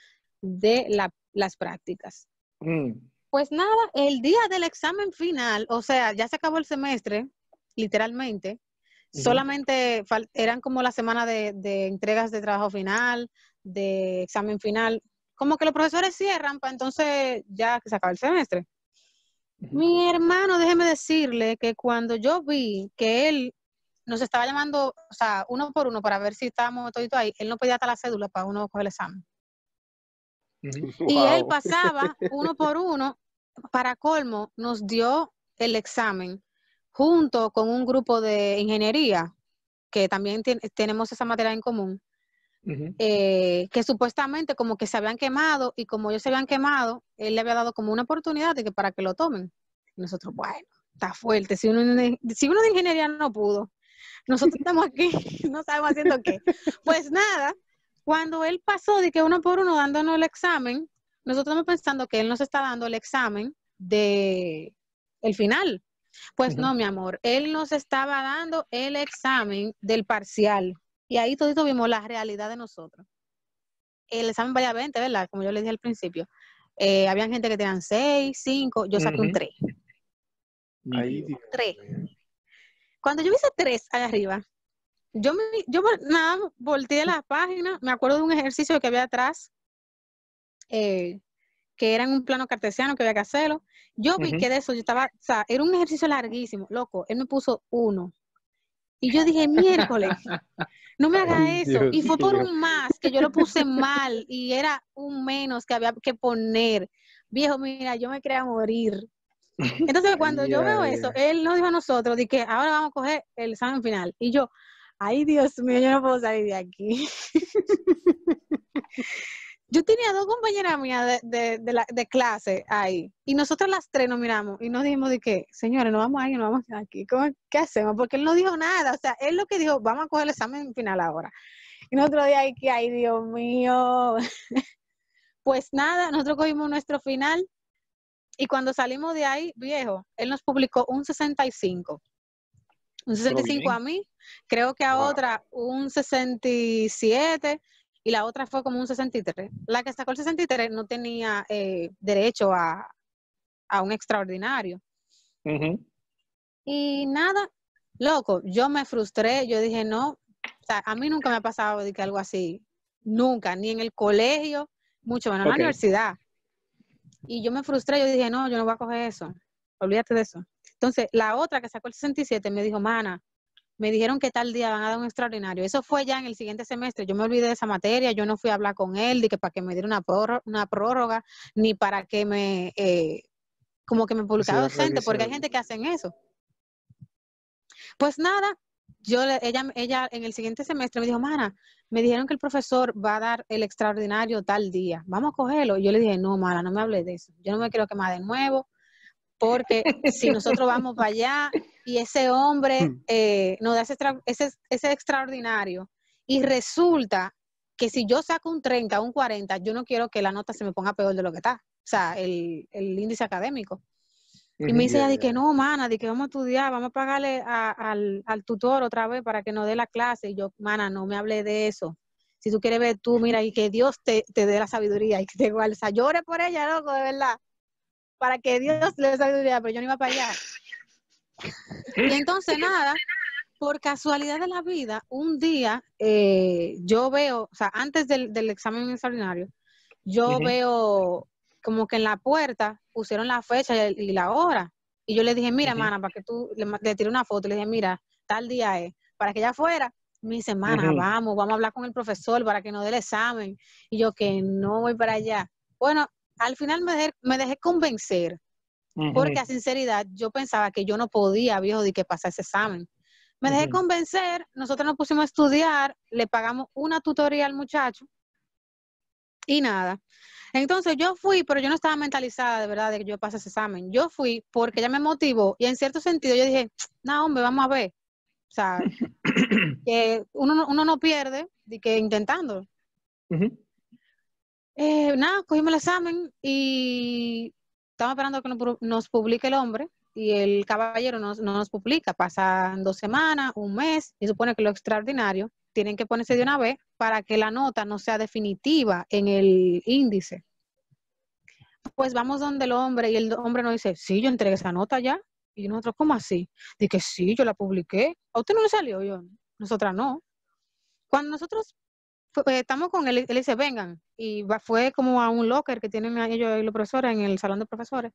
de la- las prácticas. Mm. Pues nada, el día del examen final, o sea, ya se acabó el semestre, literalmente. Solamente eran como la semana de, de entregas de trabajo final, de examen final. Como que los profesores cierran para entonces ya que se acaba el semestre. Mi hermano, déjeme decirle que cuando yo vi que él nos estaba llamando, o sea, uno por uno para ver si estábamos todito ahí, él no pedía hasta la cédula para uno coger el examen. Y él pasaba uno por uno, para colmo, nos dio el examen junto con un grupo de ingeniería, que también tenemos esa materia en común, Eh, que supuestamente como que se habían quemado y como ellos se habían quemado, él le había dado como una oportunidad de que para que lo tomen. Y nosotros, bueno, está fuerte, si uno, de- si uno de ingeniería no pudo, nosotros estamos aquí, no sabemos haciendo qué. Pues nada, cuando él pasó de que uno por uno dándonos el examen, nosotros estamos pensando que él nos está dando el examen de el final. Pues no, mi amor, él nos estaba dando el examen del parcial. Y ahí todito vimos la realidad de nosotros. El examen valía 20, ¿verdad? Como yo le dije al principio. Eh, habían gente que tenían 6, 5, yo saqué un Ujú. 3. Ay, Nítido. Dios Tres. mío. Cuando yo vi ese 3 allá arriba, yo, me, yo nada, más volteé la página, me acuerdo de un ejercicio que había atrás, eh, que era en un plano cartesiano que había que hacerlo. Yo vi que de eso yo estaba, o sea, era un ejercicio larguísimo, loco, él me puso uno. Y yo dije, miércoles, no me haga eso. Y fue por un más que yo lo puse mal y era un menos que había que poner. Viejo, mira, yo me quería morir. Entonces, cuando yo veo eso, él nos dijo a nosotros de que ahora vamos a coger el examen final. Y yo, ay, Dios mío, yo no puedo salir de aquí. yo tenía dos compañeras mías de, de, de, la, de clase ahí. Y nosotros las tres nos miramos y nos dijimos de que, señores, no vamos a ir, no vamos a aquí. ¿Cómo, ¿Qué hacemos? Porque él no dijo nada. O sea, él lo que dijo, vamos a coger el examen final ahora. Y nosotros de ahí que, ay, Dios mío. pues nada, nosotros cogimos nuestro final y cuando salimos de ahí, viejo, él nos publicó un 65. Un 65 a mí, creo que a Wow. otra un 67 y la otra fue como un 63. La que sacó el 63 no tenía eh, derecho a, a un extraordinario. Y nada, loco, yo me frustré, yo dije, no, o sea, a mí nunca me ha pasado de que algo así, nunca, ni en el colegio, mucho menos en la universidad. Y yo me frustré, yo dije, no, yo no voy a coger eso, olvídate de eso. Entonces, la otra que sacó el 67 me dijo, mana, me dijeron que tal día van a dar un extraordinario. Eso fue ya en el siguiente semestre. Yo me olvidé de esa materia, yo no fui a hablar con él, de que para que me diera una, prórroga, una prórroga, ni para que me, eh, como que me publicara docente, porque hay gente que hacen eso. Pues nada, yo le- ella, ella en el siguiente semestre me dijo, mana, me dijeron que el profesor va a dar el extraordinario tal día, vamos a cogerlo. Y yo le dije, no, mana, no me hables de eso. Yo no me quiero quemar de nuevo, porque si nosotros vamos para allá y ese hombre Hmm. eh, nos da ese, ese, ese extraordinario y resulta que si yo saco un 30 o un 40, yo no quiero que la nota se me ponga peor de lo que está. O sea, el, el índice académico. Y me dice ella de que no, mana, de que vamos a estudiar, vamos a pagarle a- al, al tutor otra vez para que nos dé la clase. Y yo, mana, no me hable de eso. Si tú quieres ver tú, mira, y que Dios te, te dé la sabiduría y que te guarde. O sea, llore por ella, loco, de verdad. Para que Dios le dé sabiduría, pero yo no iba para allá. Y entonces, nada, por casualidad de la vida, un día eh, yo veo, o sea, antes del, del examen extraordinario, yo veo como que en la puerta pusieron la fecha y, la hora. Y yo le dije, mira, Ujú. mana, para que tú le, le tiré una foto, le dije, mira, tal día es, para que ella fuera. Me dice, mana, Ujú. vamos, vamos a hablar con el profesor para que nos dé el examen. Y yo que no voy para allá. Bueno, al final me dejé, me dejé convencer porque a sinceridad yo pensaba que yo no podía, viejo, de que pasar ese examen. Me dejé convencer, nosotros nos pusimos a estudiar, le pagamos una tutoría al muchacho y nada. Entonces yo fui, pero yo no estaba mentalizada de verdad de que yo pase ese examen. Yo fui porque ella me motivó y en cierto sentido yo dije, no, hombre, vamos a ver. O sea, que uno, no- uno no pierde de que intentando. Eh, nada, cogimos el examen y estamos esperando que nos, pu- nos publique el hombre y el caballero no nos publica. Pasan dos semanas, un mes y supone que lo extraordinario tienen que ponerse de una vez para que la nota no sea definitiva en el índice. Pues vamos donde el hombre y el hombre nos dice, sí, yo entregué esa nota ya. Y nosotros, ¿cómo así? Dije, sí, yo la publiqué. ¿A usted no le salió? Yo, nosotras no. Cuando nosotros eh, estamos con él, él dice, vengan. Y va- fue como a un locker que tienen ellos y los profesores en el salón de profesores.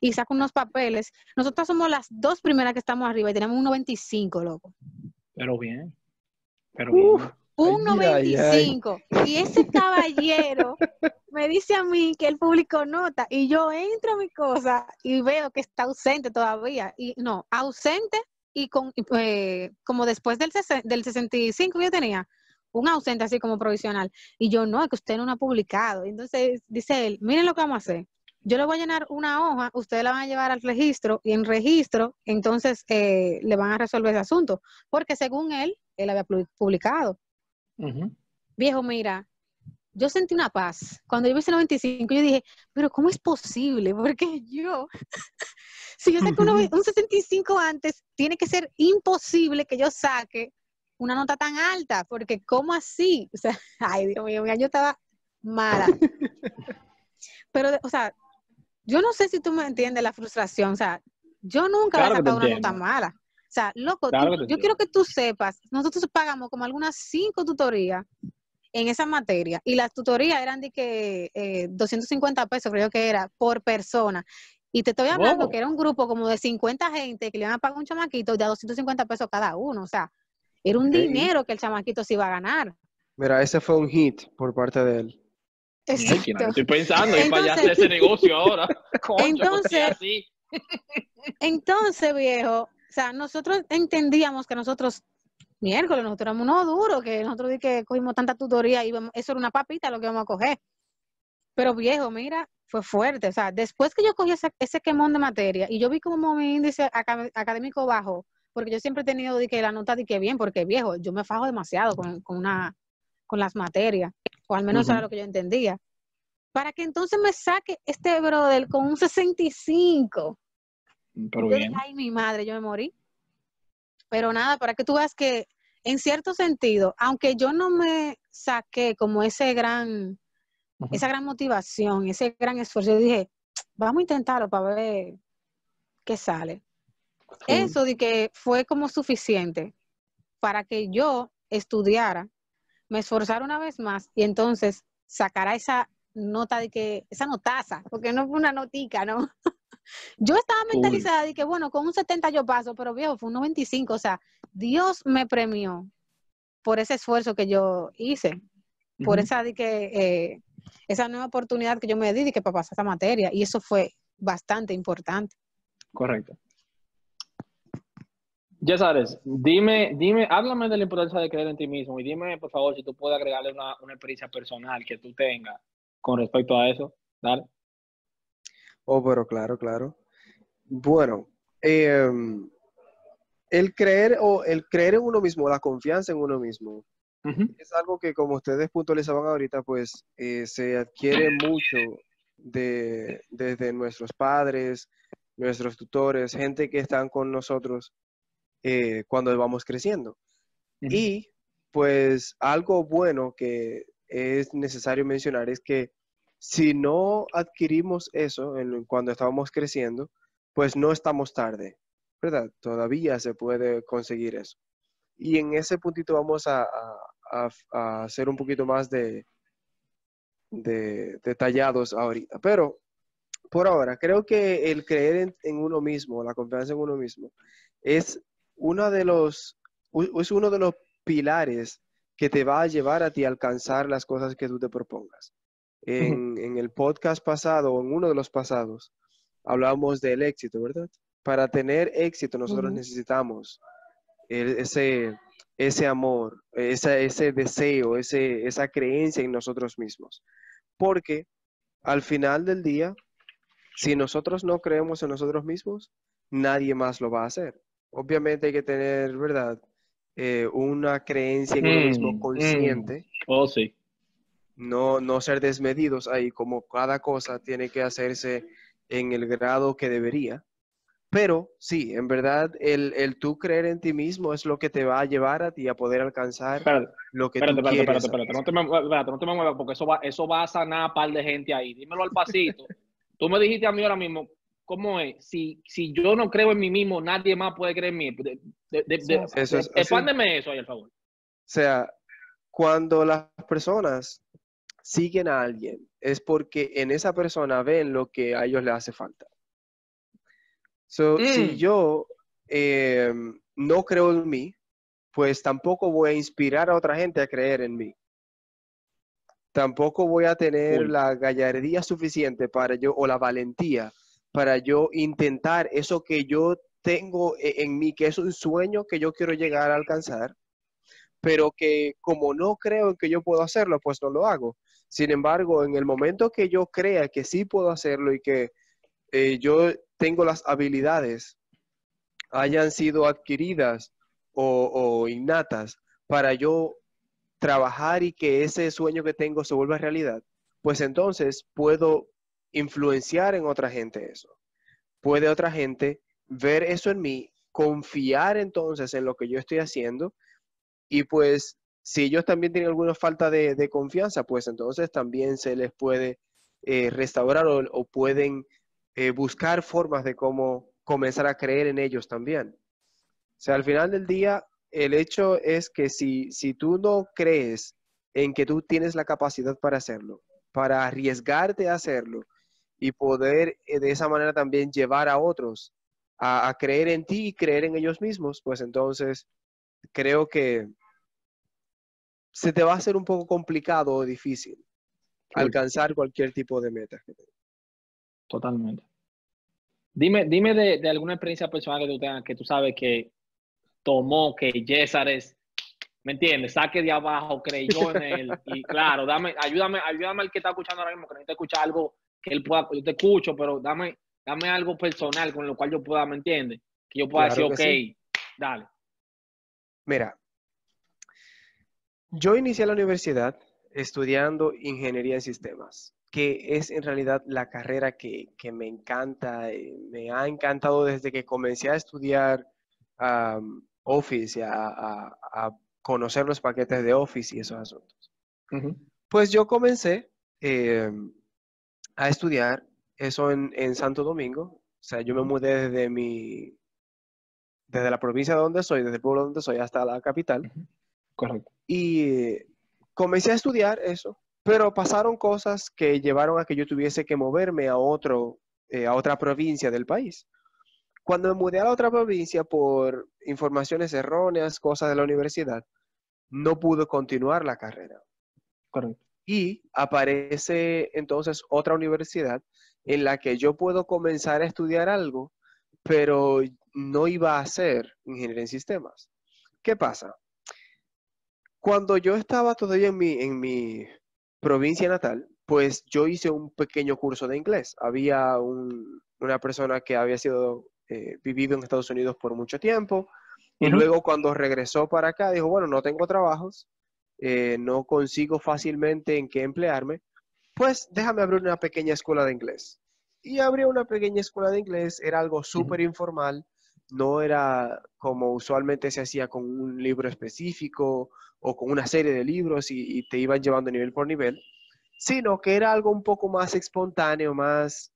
Y saca unos papeles. Nosotros somos las dos primeras que estamos arriba y tenemos un 95, loco. Pero bien. Pero Uf. bien. Un Ay, ay, ay. 95. Y ese caballero me dice a mí que él publicó nota y yo entro a mi cosa y veo que está ausente todavía. Y no, ausente y con eh, como después del, del 65 que yo tenía, un ausente así como provisional. Y yo, no, es que usted no lo ha publicado. Entonces dice él, miren lo que vamos a hacer. Yo le voy a llenar una hoja, ustedes la van a llevar al registro y en registro, entonces eh, le van a resolver ese asunto. Porque según él, él había pu- publicado. Viejo, mira, yo sentí una paz. Cuando yo vi ese 95, yo dije, pero ¿cómo es posible? Porque yo, si yo saco uno- un 65 antes, tiene que ser imposible que yo saque una nota tan alta, porque ¿cómo así? O sea, ay, Dios mío, yo estaba mala. Pero, o sea, yo no sé si tú me entiendes la frustración, o sea, yo nunca Claro te sacado una nota mala. O sea, loco, Claro tú- yo quiero que tú sepas, nosotros pagamos como algunas cinco tutorías en esa materia y las tutorías eran de que eh, 250 pesos creo que era por persona. Y te estoy hablando Wow. que era un grupo como de 50 gente que le iban a pagar un chamaquito de a 250 pesos cada uno. O sea, era un dinero que el chamaquito se iba a ganar. Mira, ese fue un hit por parte de él. Exacto. Estoy pensando en para allá hacer Entonces- ese negocio ahora. Concho, Entonces- sea así. Entonces, viejo, o sea, nosotros entendíamos que nosotros, miércoles, nosotros éramos unos duros, que nosotros di que cogimos tanta tutoría y íbamos- eso era una papita lo que íbamos a coger. Pero viejo, mira, fue fuerte. O sea, después que yo cogí ese, ese quemón de materia y yo vi como mi índice acad- académico bajó, porque yo siempre he tenido de que la nota de que bien, porque viejo, yo me fajo demasiado con, con una, con las materias, o al menos eso era lo que yo entendía. Para que entonces me saque este brother con un 65. Pero bien. ay, mi madre, yo me morí. Pero nada, para que tú veas que en cierto sentido, aunque yo no me saqué como ese gran, esa gran motivación, ese gran esfuerzo, yo dije, vamos a intentarlo para ver qué sale. Eso de que fue como suficiente para que yo estudiara, me esforzara una vez más y entonces sacara esa nota de que, esa notaza, porque no fue una notica, ¿no? yo estaba mentalizada de que, bueno, con un 70 yo paso, pero viejo, fue un 95, o sea, Dios me premió por ese esfuerzo que yo hice, por esa de que, eh, esa nueva oportunidad que yo me di de que para pasar esa materia, y eso fue bastante importante. Correcto. Ya sabes, dime, dime, háblame de la importancia de creer en ti mismo y dime, por favor, si tú puedes agregarle una, una experiencia personal que tú tengas con respecto a eso. Dale. Oh, pero claro, claro. Bueno, em, el creer o el creer en uno mismo, la confianza en uno mismo, es algo que como ustedes puntualizaban ahorita, pues eh, se adquiere mucho de, desde nuestros padres, nuestros tutores, gente que están con nosotros eh, cuando vamos creciendo. Y pues algo bueno que es necesario mencionar es que si no adquirimos eso cuando estábamos creciendo, pues no estamos tarde, ¿verdad? Todavía se puede conseguir eso. Y en ese puntito vamos a, hacer un poquito más de, de detallados ahorita. Pero por ahora, creo que el creer en, en, uno mismo, la confianza en uno mismo, es uno de los, es uno de los pilares que te va a llevar a ti a alcanzar las cosas que tú te propongas. En, el podcast pasado, o en uno de los pasados, hablábamos del éxito, ¿verdad? Para tener éxito nosotros necesitamos ese, ese amor, ese, ese deseo, ese, esa creencia en nosotros mismos. Porque al final del día, si nosotros no creemos en nosotros mismos, nadie más lo va a hacer obviamente hay que tener, ¿verdad? Eh, una creencia en uno mismo mm, consciente. Mm. Oh, sí. No, no ser desmedidos ahí, como cada cosa tiene que hacerse en el grado que debería. Pero sí, en verdad, el, el, tú creer en ti mismo es lo que te va a llevar a ti a poder alcanzar lo que espérate, tú espérate, quieres. Espérate, espérate, no te me, espérate, no te me muevas porque eso va, eso va a sanar a par de gente ahí. Dímelo al pasito. tú me dijiste a mí ahora mismo, ¿cómo es? Si, si yo no creo en mí mismo, nadie más puede creer en mí. De, eso es, expándeme eso ahí, por favor. O sea, cuando las personas siguen a alguien, es porque en esa persona ven lo que a ellos les hace falta. So, Si mm. yo em, no creo en mí, pues tampoco voy a inspirar a otra gente a creer en mí. Tampoco voy a tener la gallardía suficiente para yo, o la valentía para yo intentar eso que yo tengo e-, en mí, que es un sueño que yo quiero llegar a alcanzar, pero que como no creo en que yo puedo hacerlo, pues no lo hago. Sin embargo, en el momento que yo crea que sí puedo hacerlo y que eh, yo tengo las habilidades, hayan sido adquiridas o, o innatas para yo trabajar y que ese sueño que tengo se vuelva realidad, pues entonces puedo influenciar en otra gente eso. Puede otra gente ver eso en mí, confiar entonces en lo que yo estoy haciendo y pues si ellos también tienen alguna falta de, confianza, pues entonces también se les puede eh, restaurar o, pueden eh, buscar formas de cómo comenzar a creer en ellos también. O sea, al final del día, el hecho es que si, si tú no crees en que tú tienes la capacidad para hacerlo, para arriesgarte a hacerlo, y poder eh, de esa manera también llevar a otros a, creer en ti y creer en ellos mismos, pues entonces creo que se te va a hacer un poco complicado o difícil alcanzar cualquier tipo de meta. Totalmente. Dime, dime de, alguna experiencia personal que tú tengas, que tú sabes que tomó, que César es, ¿me entiendes? Saque de abajo, creyó en él. Y claro, dame, ayúdame, ayúdame al que está escuchando ahora mismo, que necesita escuchar algo que él pueda, yo te escucho, pero dame, dame algo personal con lo cual yo pueda, ¿me entiendes? Que yo pueda decir, ok, dale. Mira, yo inicié la universidad estudiando ingeniería en sistemas, que es en realidad la carrera que, me encanta, eh, me ha encantado desde que comencé a estudiar Office, a, conocer los paquetes de Office y esos asuntos. Pues yo comencé eh, a estudiar eso en, Santo Domingo. O sea, yo me mudé desde mi, desde la provincia donde soy, desde el pueblo donde soy hasta la capital. Correcto. Y comencé a estudiar eso, pero pasaron cosas que llevaron a que yo tuviese que moverme a otro, eh, a otra provincia del país. Cuando me mudé a la otra provincia por informaciones erróneas, cosas de la universidad, no pude continuar la carrera. Correcto. Y aparece entonces otra universidad en la que yo puedo comenzar a estudiar algo, pero no iba a ser ingeniería en sistemas. ¿Qué pasa? Cuando yo estaba todavía en mi, en mi provincia natal, pues yo hice un pequeño curso de inglés. Había una persona que había sido eh, vivido en Estados Unidos por mucho tiempo y luego cuando regresó para acá dijo, bueno, no tengo trabajos, eh, no consigo fácilmente en qué emplearme, pues déjame abrir una pequeña escuela de inglés. Y abrió una pequeña escuela de inglés, era algo súper informal, no era como usualmente se hacía con un libro específico o con una serie de libros y, te iban llevando nivel por nivel, sino que era algo un poco más espontáneo, más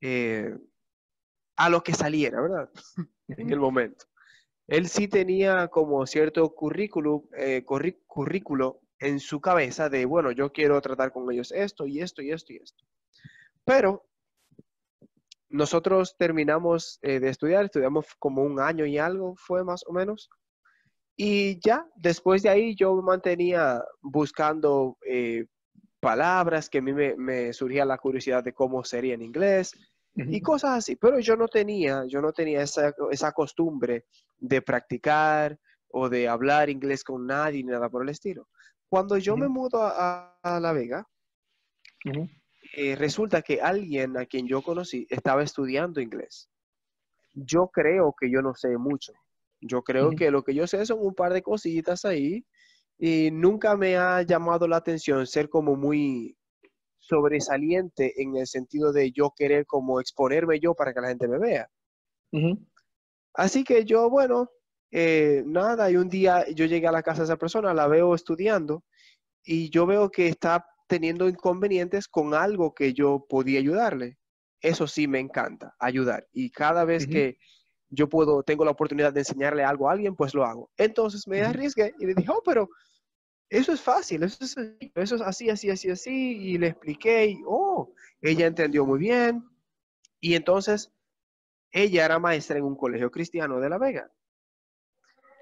eh, a lo que saliera, ¿verdad? en el momento. Él sí tenía como cierto currículum, eh, currículo en su cabeza de, bueno, yo quiero tratar con ellos esto y esto y esto y esto. Pero nosotros terminamos eh, de estudiar, estudiamos como un año y algo, fue más o menos. Y ya, después de ahí yo me mantenía buscando eh, palabras que a mí me, surgía la curiosidad de cómo sería en inglés y cosas así. Pero yo no tenía, yo no tenía esa, costumbre de practicar o de hablar inglés con nadie ni nada por el estilo. Cuando yo me mudo a, La Vega, eh, resulta que alguien a quien yo conocí estaba estudiando inglés. Yo creo que yo no sé mucho. Yo creo que lo que yo sé son un par de cositas ahí y nunca me ha llamado la atención ser como muy sobresaliente en el sentido de yo querer como exponerme yo para que la gente me vea. Así que yo, bueno, eh, nada, y un día yo llegué a la casa de esa persona, la veo estudiando y yo veo que está teniendo inconvenientes con algo que yo podía ayudarle. Eso sí me encanta, ayudar. Y cada vez que yo puedo, tengo la oportunidad de enseñarle algo a alguien, pues lo hago. Entonces me arriesgué y le dije, oh, pero eso es fácil, eso es, eso es así, así, así, así. Y le expliqué y, oh, ella entendió muy bien. Y entonces, ella era maestra en un colegio cristiano de La Vega.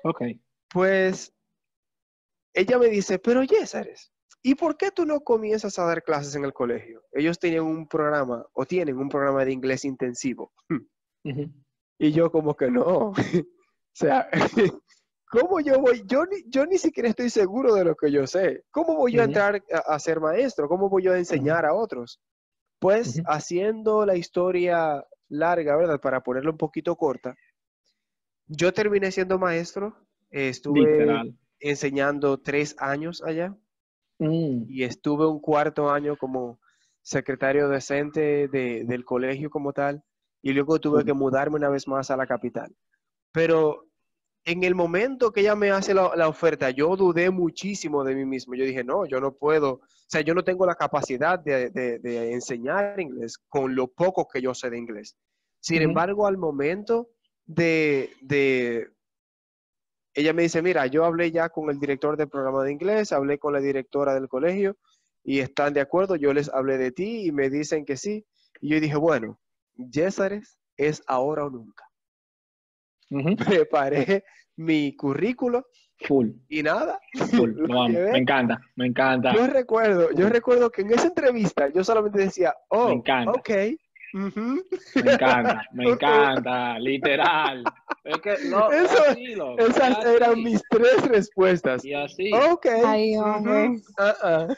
Ok. Pues, ella me dice, pero Yesares, ¿y por qué tú no comienzas a dar clases en el colegio? Ellos tenían un programa o tienen un programa de inglés intensivo. Y yo como que no. o sea, ¿cómo yo voy? Yo ni, yo ni siquiera estoy seguro de lo que yo sé. ¿Cómo voy yo a entrar a, ser maestro? ¿Cómo voy yo a enseñar a otros? Pues haciendo la historia larga, ¿verdad? Para ponerla un poquito corta. Yo terminé siendo maestro. estuve enseñando tres años allá. Mm. Y estuve un cuarto año como secretario docente del colegio como tal, y luego tuve que mudarme una vez más a la capital. Pero en el momento que ella me hace la, oferta, yo dudé muchísimo de mí mismo. Yo dije, no, yo no puedo, o sea, yo no tengo la capacidad de, enseñar inglés con lo poco que yo sé de inglés. Sin embargo, al momento de, ella me dice, mira, yo hablé ya con el director del programa de inglés, hablé con la directora del colegio y están de acuerdo, yo les hablé de ti y me dicen que sí. Y yo dije, bueno, Yesares es ahora o nunca. Preparé mi currículo. Full. Y nada. Full. me encanta, me encanta. Yo recuerdo, yo recuerdo que en esa entrevista yo solamente decía, oh, ok, me encanta, me encanta, literal. Es que no, esas eran mis tres respuestas. Y así. Ok. Uh-uh.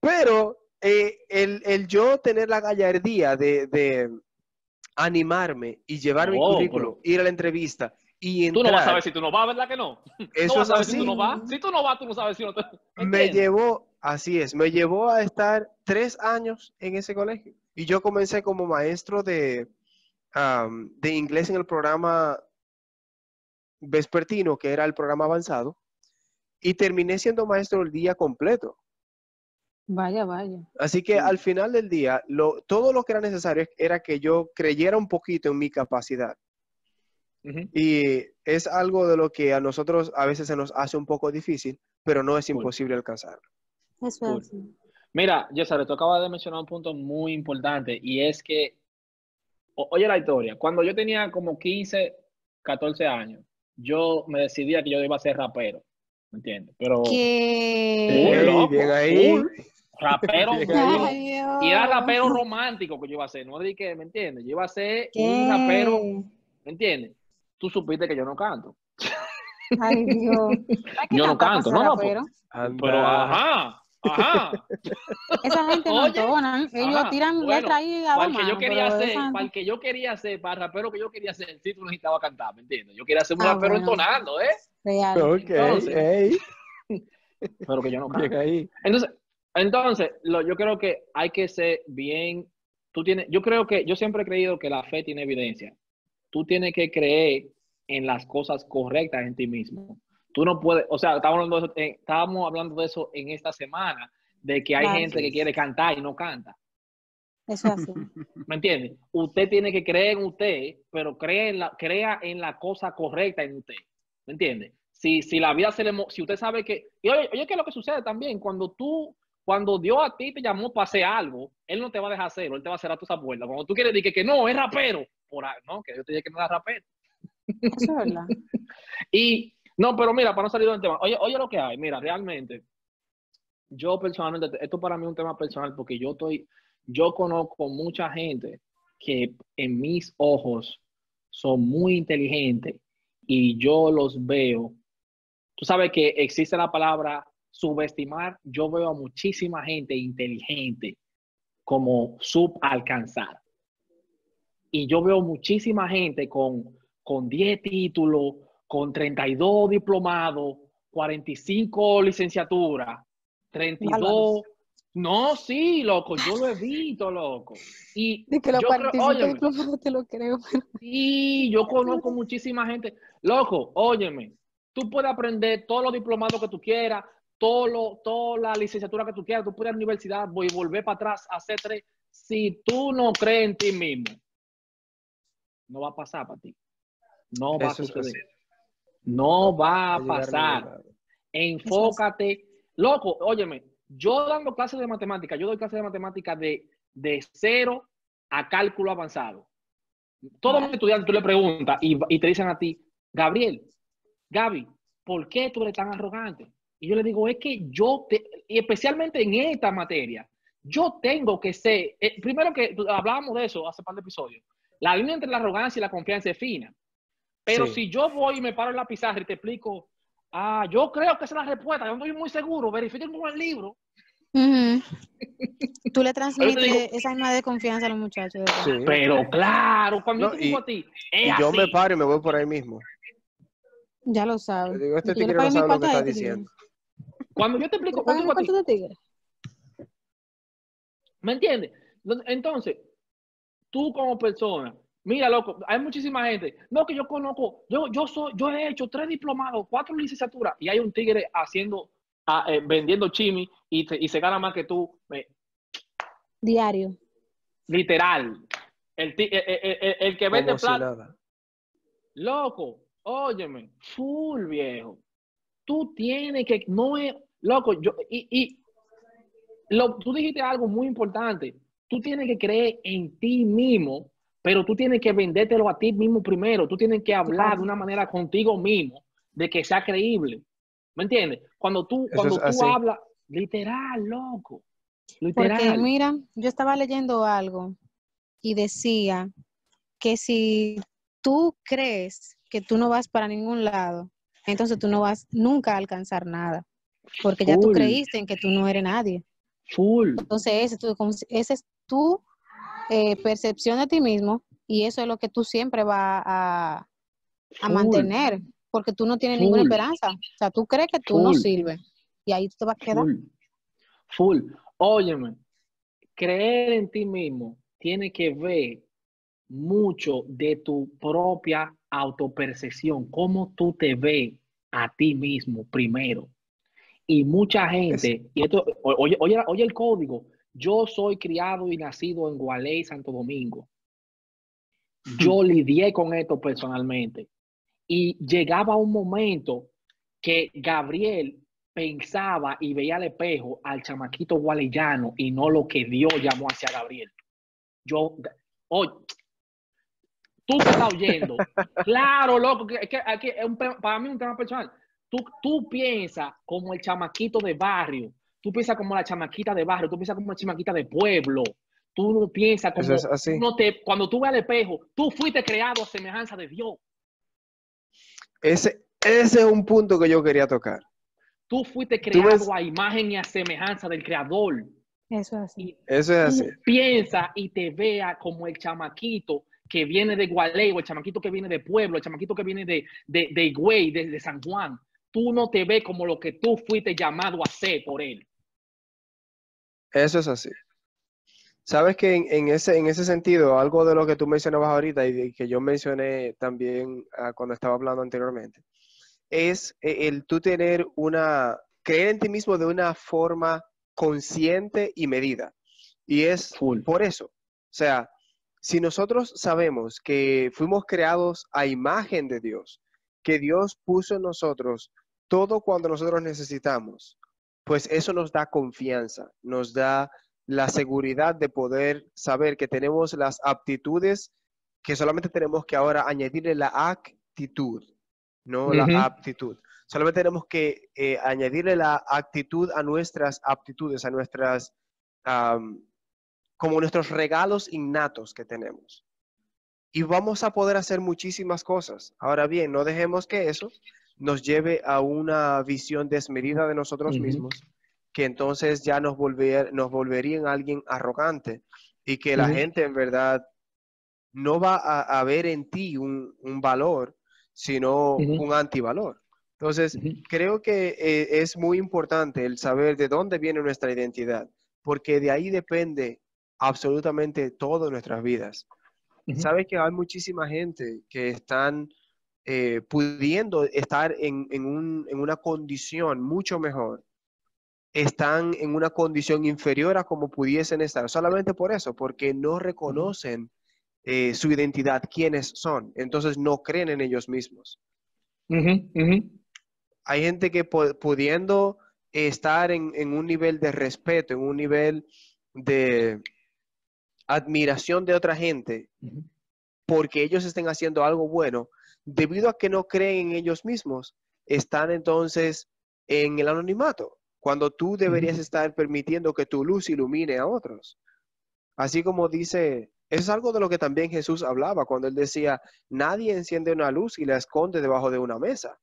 Pero eh, el, yo tener la gallardía de, animarme y llevar mi currículum, ir a la entrevista y entrar. Tú no vas a saber si tú no vas, ¿verdad que no? Eso es así. Si tú no vas, si tú no vas, tú no sabes si no te... Me llevó, así es, me llevó a estar tres años en ese colegio. Y yo comencé como maestro de, de inglés en el programa vespertino, que era el programa avanzado, y terminé siendo maestro el día completo. Vaya, vaya. Así que al final del día, lo, todo lo que era necesario era que yo creyera un poquito en mi capacidad. Y es algo de lo que a nosotros a veces se nos hace un poco difícil, pero no es imposible alcanzar. Eso Mira, César, tú acabas de mencionar un punto muy importante y es que, oye la historia, cuando yo tenía como 15, 14 años, yo me decidía que yo iba a ser rapero, ¿me entiendes? Pero... ¿Qué? bien ahí. Rapero. y era rapero romántico que yo iba a ser, no de que, ¿me entiendes? Yo iba a ser un rapero, ¿me entiendes? Tú supiste que yo no canto. Ay, Dios. Yo no canto, no, no. Pero, pero, ajá, ajá. Esa gente no entona, ellos tiran letra ahí a para el que yo quería hacer, para el que yo quería hacer, para el rapero que yo quería hacer, sí tú necesitabas cantar, ¿me entiendes? Yo quería ser un ah, rapero entonando, ¿eh? Real. Ok, Entonces, Pero que yo no canto. Ahí. Entonces, entonces, lo, yo creo que hay que ser bien, tú tienes, yo creo que, yo siempre he creído que la fe tiene evidencia. Tú tienes que creer en las cosas correctas en ti mismo. Tú no puedes, o sea, estábamos hablando de eso, eh, estábamos hablando de eso en esta semana, de que hay gente que quiere cantar y no canta. Eso así. ¿Me entiendes? Usted tiene que creer en usted, pero cree en la, crea en la cosa correcta en usted. ¿Me entiende? Si, si la vida se le... Si usted sabe que... Y oye, oye, ¿qué es lo que sucede también? Cuando tú cuando Dios a ti te llamó para hacer algo, Él no te va a dejar hacerlo, Él te va a cerrar tus puertas. Cuando tú quieres decir que, no, es rapero, por no, que Dios te diga que no es rapero. Eso es verdad. y, no, pero mira, para no salir del tema, oye, oye lo que hay, mira, realmente, yo personalmente, esto para mí es un tema personal porque yo estoy, yo conozco mucha gente que en mis ojos son muy inteligentes y yo los veo. Tú sabes que existe la palabra subestimar, yo veo a muchísima gente inteligente como subalcanzar. Y yo veo muchísima gente con, con 10 títulos, con 32 diplomados, 45 licenciaturas, 32... No, sí, loco, yo lo he visto, loco. Y de que los 45 diplomados te lo creo. Sí, yo conozco muchísima gente. Loco, óyeme, tú puedes aprender todos los diplomados que tú quieras, todo toda la licenciatura que tú quieras, tú puedes ir a la universidad, voy a volver para atrás a hacer tres. Si tú no crees en ti mismo, no va a pasar para ti. No va a suceder. No va a pasar. Enfócate. Loco, óyeme, yo dando clases de matemática, yo doy clases de matemática de, de cero a cálculo avanzado. Todos los estudiantes tú le preguntas y, y, te dicen a ti, Gabriel, Gaby, ¿por qué tú eres tan arrogante? Y yo le digo, es que yo, y especialmente en esta materia, yo tengo que ser, eh, primero que hablábamos de eso hace par de episodios, la línea entre la arrogancia y la confianza es fina. Pero si yo voy y me paro en la pizarra y te explico, ah, yo creo que esa es la respuesta, yo no estoy muy seguro, verifiquen con el libro. Tú le transmites esa misma de confianza a los muchachos. Pero claro, cuando yo te digo a ti, y yo me paro y me voy por ahí mismo. Ya lo sabes. digo, este tigre no sabe lo que está diciendo. Cuando yo te explico, ¿me entiendes? Entonces, tú como persona, mira, loco, hay muchísima gente. No, que yo conozco, yo, yo soy, yo he hecho tres diplomados, cuatro licenciaturas, y hay un tigre haciendo, eh, vendiendo chimi y, se gana más que tú. Diario. Literal. El, el, que vende plata. Loco, óyeme, full viejo. Tú tienes que, no es, Loco, yo, y, y lo, tú dijiste algo muy importante. Tú tienes que creer en ti mismo, pero tú tienes que vendértelo a ti mismo primero. Tú tienes que hablar de una manera contigo mismo de que sea creíble. ¿Me entiendes? Cuando tú, cuando tú hablas, literal, loco. Literal. Porque mira, yo estaba leyendo algo y decía que si tú crees que tú no vas para ningún lado, entonces tú no vas nunca a alcanzar nada. Porque ya tú creíste en que tú no eres nadie. Full. Entonces, esa es tu eh, percepción de ti mismo y eso es lo que tú siempre vas a, a mantener, porque tú no tienes ninguna esperanza. O sea, tú crees que tú no sirves y ahí tú te vas a quedar. Full. Óyeme, creer en ti mismo tiene que ver mucho de tu propia autopercepción, cómo tú te ves a ti mismo primero. Y mucha gente, y esto, oye, oye, oye el código, yo soy criado y nacido en Gualey, Santo Domingo. Yo lidié con esto personalmente. Y llegaba un momento que Gabriel pensaba y veía al espejo al chamaquito gualeyano y no lo que Dios llamó hacia Gabriel. Yo, oye, tú te estás oyendo. claro, loco, que, que, que es un, para mí un tema personal. Tú, tú piensas como el chamaquito de barrio, tú piensas como la chamaquita de barrio, tú piensas como la chamaquita de pueblo. Tú no piensas como. Es así. No te, cuando tú ves al espejo, tú fuiste creado a semejanza de Dios. Ese, ese es un punto que yo quería tocar. Tú fuiste creado a imagen y a semejanza del Creador. Eso es así. Y Eso es así. piensa y te vea como el chamaquito que viene de Gualey, o el chamaquito que viene de Pueblo, el chamaquito que viene de, de, de Higüey, de, de San Juan. Tú no te ves como lo que tú fuiste llamado a ser por él. Eso es así. Sabes que en, en, ese, en ese sentido, algo de lo que tú mencionabas ahorita y que yo mencioné también uh, cuando estaba hablando anteriormente, es el tú tener una, creer en ti mismo de una forma consciente y medida. Y es Full. por eso. O sea, si nosotros sabemos que fuimos creados a imagen de Dios, que Dios puso en nosotros todo cuando nosotros necesitamos, pues eso nos da confianza, nos da la seguridad de poder saber que tenemos las aptitudes que solamente tenemos que ahora añadirle la actitud, no la aptitud. Solamente tenemos que eh, añadirle la actitud a nuestras aptitudes, a nuestras, como nuestros regalos innatos que tenemos. Y vamos a poder hacer muchísimas cosas. Ahora bien, no dejemos que eso nos lleve a una visión desmedida de nosotros mismos, que entonces ya nos, volver, nos volvería en alguien arrogante y que la gente en verdad no va a, a ver en ti un, un valor, sino Ujú. un antivalor. Entonces, creo que eh, es muy importante el saber de dónde viene nuestra identidad, porque de ahí depende absolutamente todo nuestras vidas. Sabes que hay muchísima gente que están eh, pudiendo estar en, en, un, en una condición mucho mejor, están en una condición inferior a como pudiesen estar, solamente por eso, porque no reconocen eh, su identidad, quiénes son, entonces no creen en ellos mismos. Hay gente que pu- pudiendo estar en, en un nivel de respeto, en un nivel de admiración de otra gente, porque ellos estén haciendo algo bueno, debido a que no creen en ellos mismos, están entonces en el anonimato, cuando tú deberías estar permitiendo que tu luz ilumine a otros. Así como dice, es algo de lo que también Jesús hablaba cuando él decía, nadie enciende una luz y la esconde debajo de una mesa,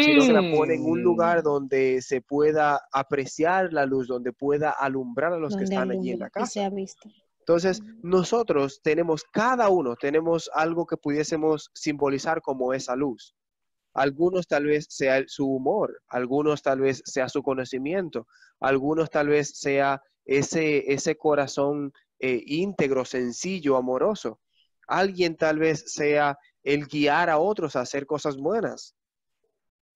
sino que la pone en un Mm. lugar donde se pueda apreciar la luz, donde pueda alumbrar a los que están allí en la casa. Entonces, nosotros tenemos, cada uno tenemos algo que pudiésemos simbolizar como esa luz. Algunos tal vez sea su humor, algunos tal vez sea su conocimiento, algunos tal vez sea ese, ese corazón eh, íntegro, sencillo, amoroso. Alguien tal vez sea el guiar a otros a hacer cosas buenas.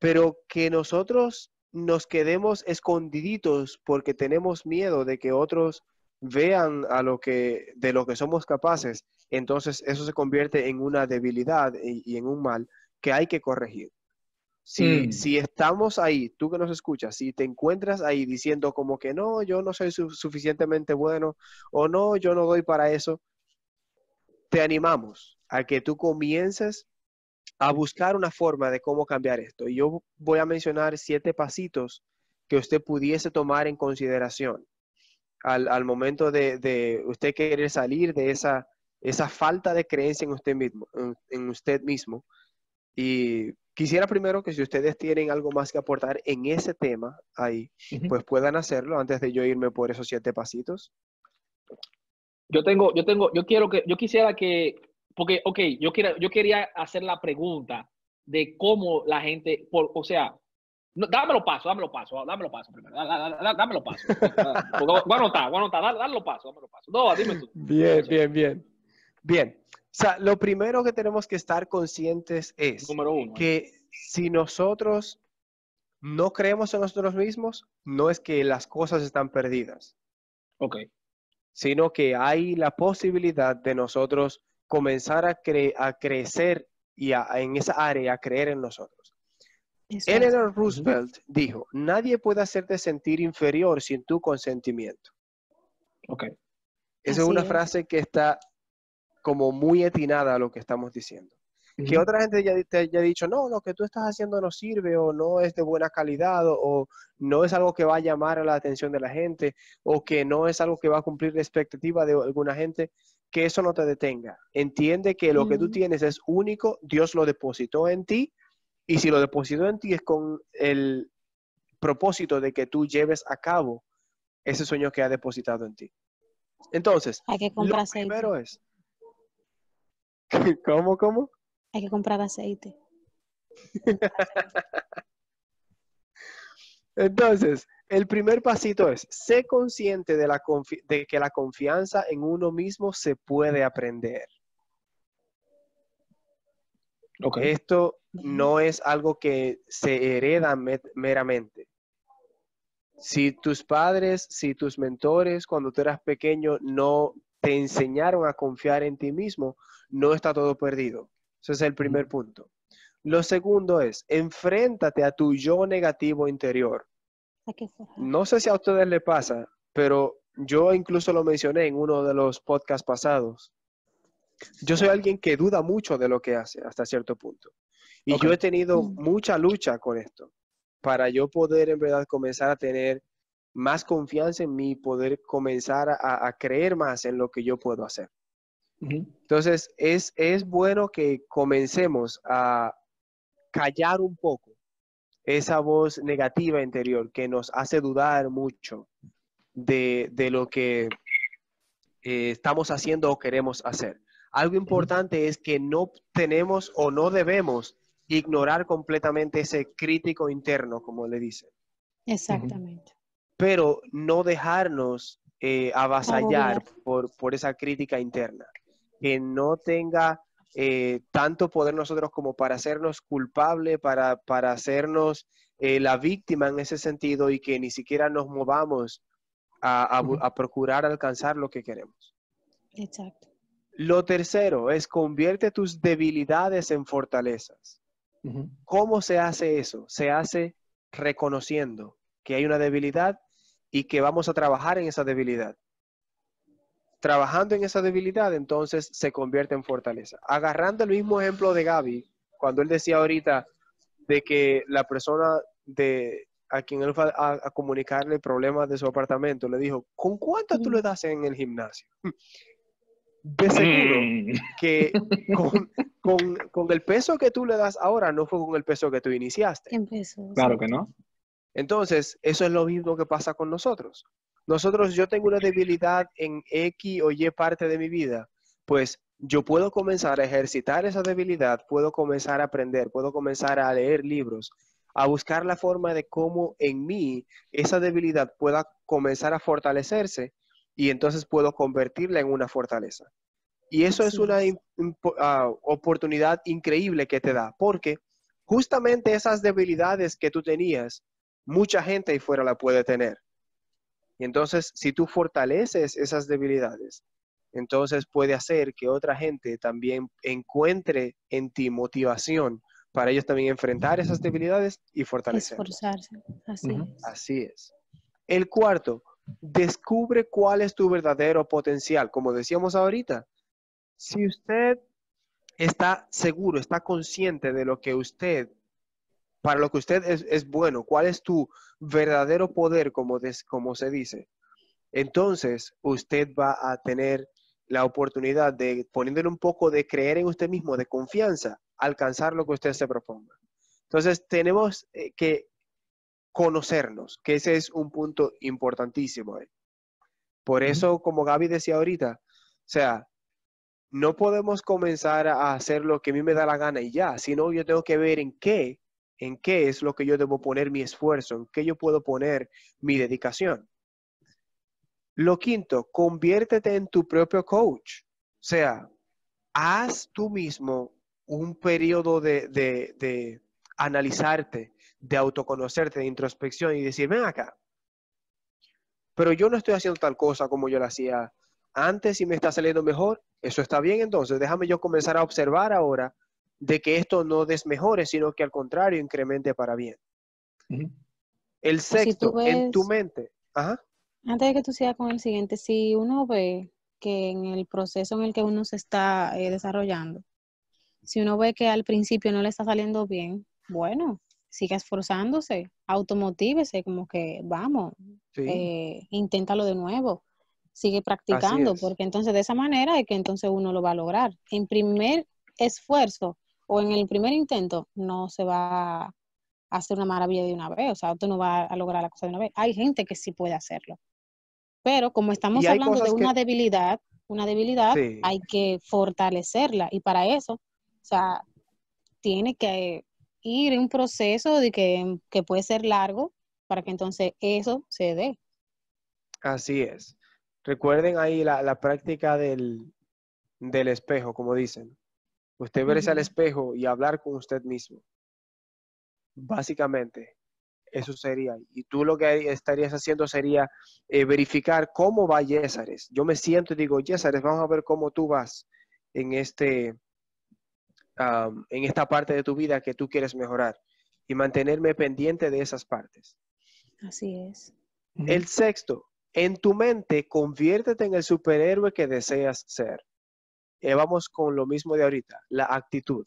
Pero que nosotros nos quedemos escondiditos porque tenemos miedo de que otros vean a lo que de lo que somos capaces, entonces eso se convierte en una debilidad y, y en un mal que hay que corregir. Si, Mm. si estamos ahí, tú que nos escuchas, si te encuentras ahí diciendo como que no, yo no soy su- suficientemente bueno o no, yo no doy para eso, te animamos a que tú comiences a buscar una forma de cómo cambiar esto. Y yo voy a mencionar siete pasitos que usted pudiese tomar en consideración al, al momento de, de usted querer salir de esa, esa falta de creencia en usted mismo, en, en usted mismo. Y quisiera primero que si ustedes tienen algo más que aportar en ese tema ahí, pues puedan hacerlo antes de yo irme por esos siete pasitos. Yo tengo, yo tengo, yo quiero que, yo quisiera que, porque, ok, yo, quiero, yo quería hacer la pregunta de cómo la gente, por, o sea, no, dámelo paso, dámelo paso, dámelo paso primero, dá- dá- dá- dámelo paso. Porque voy a anotar, voy a anotar, dá- dale paso, dámelo paso. No, dime tú. Bien, bien, bien. Bien. sea, lo primero que tenemos que estar conscientes es que si nosotros no creemos en nosotros mismos, no es que las cosas están perdidas. Ok. Sino que hay la posibilidad de nosotros comenzar a, a crecer y en esa área a creer en nosotros. Eleanor Roosevelt dijo, nadie puede hacerte sentir inferior sin tu consentimiento. Ok. Esa es una frase que está como muy atinada a lo que estamos diciendo. Que otra gente ya te haya dicho, no, lo que tú estás haciendo no sirve o no es de buena calidad o, no es algo que va a llamar a la atención de la gente o que no es algo que va a cumplir la expectativa de alguna gente, que eso no te detenga. Entiende que lo que tú tienes es único, Dios lo depositó en ti y si lo depositó en ti es con el propósito de que tú lleves a cabo ese sueño que ha depositado en ti. Entonces, Hay que comprar lo primero es... ¿Cómo, cómo? Hay que comprar aceite. Entonces, el primer pasito es, sé consciente de, la de que la confianza en uno mismo se puede aprender. Esto no es algo que se hereda meramente. Si tus padres, si tus mentores cuando tú eras pequeño no te enseñaron a confiar en ti mismo, no está todo perdido. Ese es el primer punto. Lo segundo es, enfréntate a tu yo negativo interior. No sé si a ustedes les pasa, pero yo incluso lo mencioné en uno de los podcasts pasados. Yo soy alguien que duda mucho de lo que hace hasta cierto punto. Y yo he tenido mm. mucha lucha con esto para yo poder en verdad comenzar a tener más confianza en mí, poder comenzar a creer más en lo que yo puedo hacer. Entonces, es, es bueno que comencemos a callar un poco esa voz negativa interior que nos hace dudar mucho de, lo que eh, estamos haciendo o queremos hacer. Algo importante es que no tenemos o no debemos ignorar completamente ese crítico interno, como le dicen. Exactamente. Pero no dejarnos eh, avasallar por, por, esa crítica interna que no tenga eh, tanto poder nosotros como para hacernos culpable, para, para hacernos eh, la víctima en ese sentido y que ni siquiera nos movamos a, procurar alcanzar lo que queremos. Exacto. Lo tercero es convierte tus debilidades en fortalezas. ¿Cómo se hace eso? Se hace reconociendo que hay una debilidad y que vamos a trabajar en esa debilidad trabajando en esa debilidad, entonces se convierte en fortaleza. Agarrando el mismo ejemplo de Gaby, cuando él decía ahorita de que la persona de a quien él va a, comunicarle problemas de su apartamento, le dijo, ¿con cuánto tú le das en el gimnasio? De seguro mm. que con, el peso que tú le das ahora no fue con el peso que tú iniciaste. Claro que no. Entonces, eso es lo mismo que pasa con nosotros nosotros, yo tengo una debilidad en X o Y parte de mi vida, pues yo puedo comenzar a ejercitar esa debilidad, puedo comenzar a aprender, puedo comenzar a leer libros, a buscar la forma de cómo en mí esa debilidad pueda comenzar a fortalecerse y entonces puedo convertirla en una fortaleza. Y eso es una ah, oportunidad increíble que te da, porque justamente esas debilidades que tú tenías, mucha gente ahí fuera la puede tener. Y entonces, si tú fortaleces esas debilidades, entonces puede hacer que otra gente también encuentre en ti motivación para ellos también enfrentar esas debilidades y fortalecerlas. Esforzarse. Así, es. Así es. El cuarto, descubre cuál es tu verdadero potencial. Como decíamos ahorita, si usted está seguro, está consciente de lo que usted para lo que usted es, bueno, cuál es tu verdadero poder, como, como se dice, entonces usted va a tener la oportunidad de, poniéndole un poco de creer en usted mismo, de confianza, alcanzar lo que usted se proponga. Entonces tenemos eh, que conocernos, que ese es un punto importantísimo. Por eso, como Gaby decía ahorita, o sea, no podemos comenzar a hacer lo que a mí me da la gana y ya, sino yo tengo que ver en qué en qué es lo que yo debo poner mi esfuerzo, en qué yo puedo poner mi dedicación. Lo quinto, conviértete en tu propio coach. O sea, haz tú mismo un periodo de, de analizarte, de autoconocerte, de introspección y decir, ven acá, pero yo no estoy haciendo tal cosa como yo la hacía antes y me está saliendo mejor, eso está bien entonces, déjame yo comenzar a observar ahora de que esto no desmejore, sino que al contrario incremente para bien. El sexto, en tu mente. Antes de que tú sigas con el siguiente, si uno ve que en el proceso en el que uno se está eh, desarrollando, si uno ve que al principio no le está saliendo bien, bueno, siga esforzándose, automotívese, como que vamos, eh, inténtalo de nuevo, sigue practicando, porque entonces de esa manera es que entonces uno lo va a lograr. En primer esfuerzo o en el primer intento no se va a hacer una maravilla de una vez, o sea, tú no vas a lograr la cosa de una vez. Hay gente que sí puede hacerlo. Pero como estamos hablando de una debilidad, una debilidad, hay que fortalecerla y para eso, o sea, tiene que ir en un proceso de que, que puede ser largo para que entonces eso se dé. Así es. Recuerden ahí la, práctica del, espejo, como dicen. Usted verse al espejo y hablar con usted mismo. Básicamente, eso sería. Y tú lo que estarías haciendo sería eh, verificar cómo va Yesares. Yo me siento y digo, Yesares, vamos a ver cómo tú vas en, este, en esta parte de tu vida que tú quieres mejorar y mantenerme pendiente de esas partes. Así es. El sexto, en tu mente, conviértete en el superhéroe que deseas ser. Eh, vamos con lo mismo de ahorita, la actitud.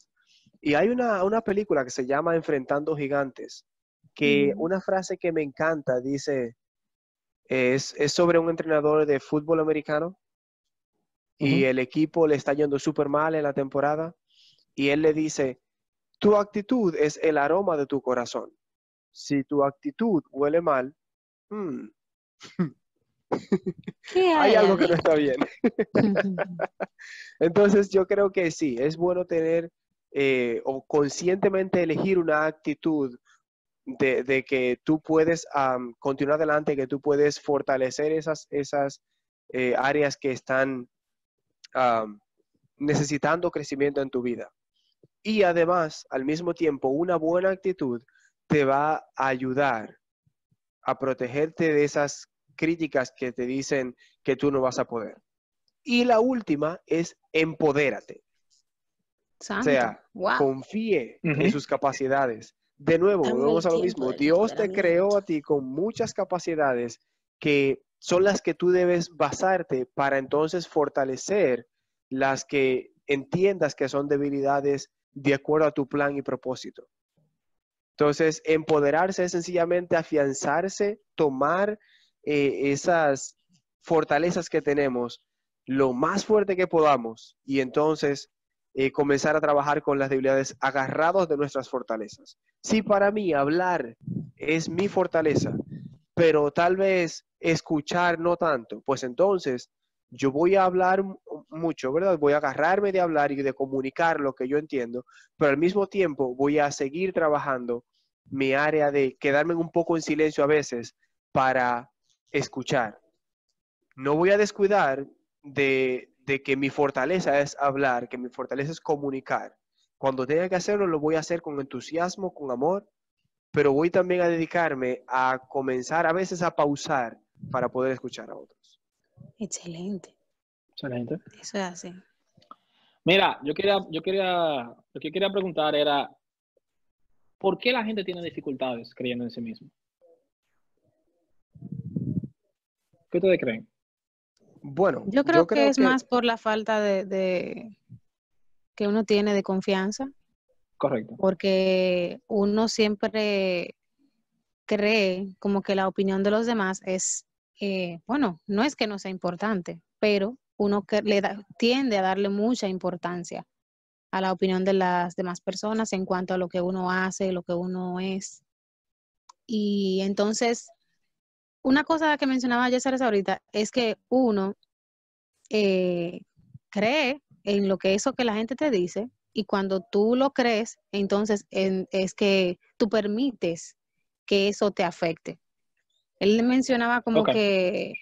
Y hay una, película que se llama Enfrentando Gigantes, que una frase que me encanta dice, es, sobre un entrenador de fútbol americano y el equipo le está yendo súper mal en la temporada y él le dice, tu actitud es el aroma de tu corazón. Si tu actitud huele mal, hmm, hay algo que no está bien. Entonces yo creo que sí, es bueno tener eh, o conscientemente elegir una actitud de, que tú puedes continuar adelante, que tú puedes fortalecer esas, esas eh, áreas que están necesitando crecimiento en tu vida. Y además, al mismo tiempo, una buena actitud te va a ayudar a protegerte de esas críticas que te dicen que tú no vas a poder. Y la última es empodérate. O sea, confíe en sus capacidades. De nuevo, volvemos a lo mismo. Dios te creó a ti con muchas capacidades que son las que tú debes basarte para entonces fortalecer las que entiendas que son debilidades de acuerdo a tu plan y propósito. Entonces, empoderarse es sencillamente afianzarse, tomar eh, esas fortalezas que tenemos lo más fuerte que podamos y entonces eh, comenzar a trabajar con las debilidades agarrados de nuestras fortalezas. Si para mí hablar es mi fortaleza, pero tal vez escuchar no tanto, pues entonces yo voy a hablar mucho, ¿verdad? Voy a agarrarme de hablar y de comunicar lo que yo entiendo, pero al mismo tiempo voy a seguir trabajando mi área de quedarme un poco en silencio a veces para escuchar. No voy a descuidar de, que mi fortaleza es hablar, que mi fortaleza es comunicar. Cuando tenga que hacerlo, lo voy a hacer con entusiasmo, con amor, pero voy también a dedicarme a comenzar a veces a pausar para poder escuchar a otros. Excelente. Excelente. Eso es así. Mira, yo quería, yo quería, lo que quería preguntar era, ¿por qué la gente tiene dificultades creyendo en sí mismo? ¿Qué ustedes creen? Bueno, yo creo, que es más por la falta de, que uno tiene de confianza. Correcto. Porque uno siempre cree como que la opinión de los demás es, eh, bueno, no es que no sea importante, pero uno que le tiende a darle mucha importancia a la opinión de las demás personas en cuanto a lo que uno hace, lo que uno es. Y entonces una cosa que mencionaba Jessar ahorita es que uno eh, cree en lo que eso que la gente te dice y cuando tú lo crees, entonces es que tú permites que eso te afecte. Él mencionaba como que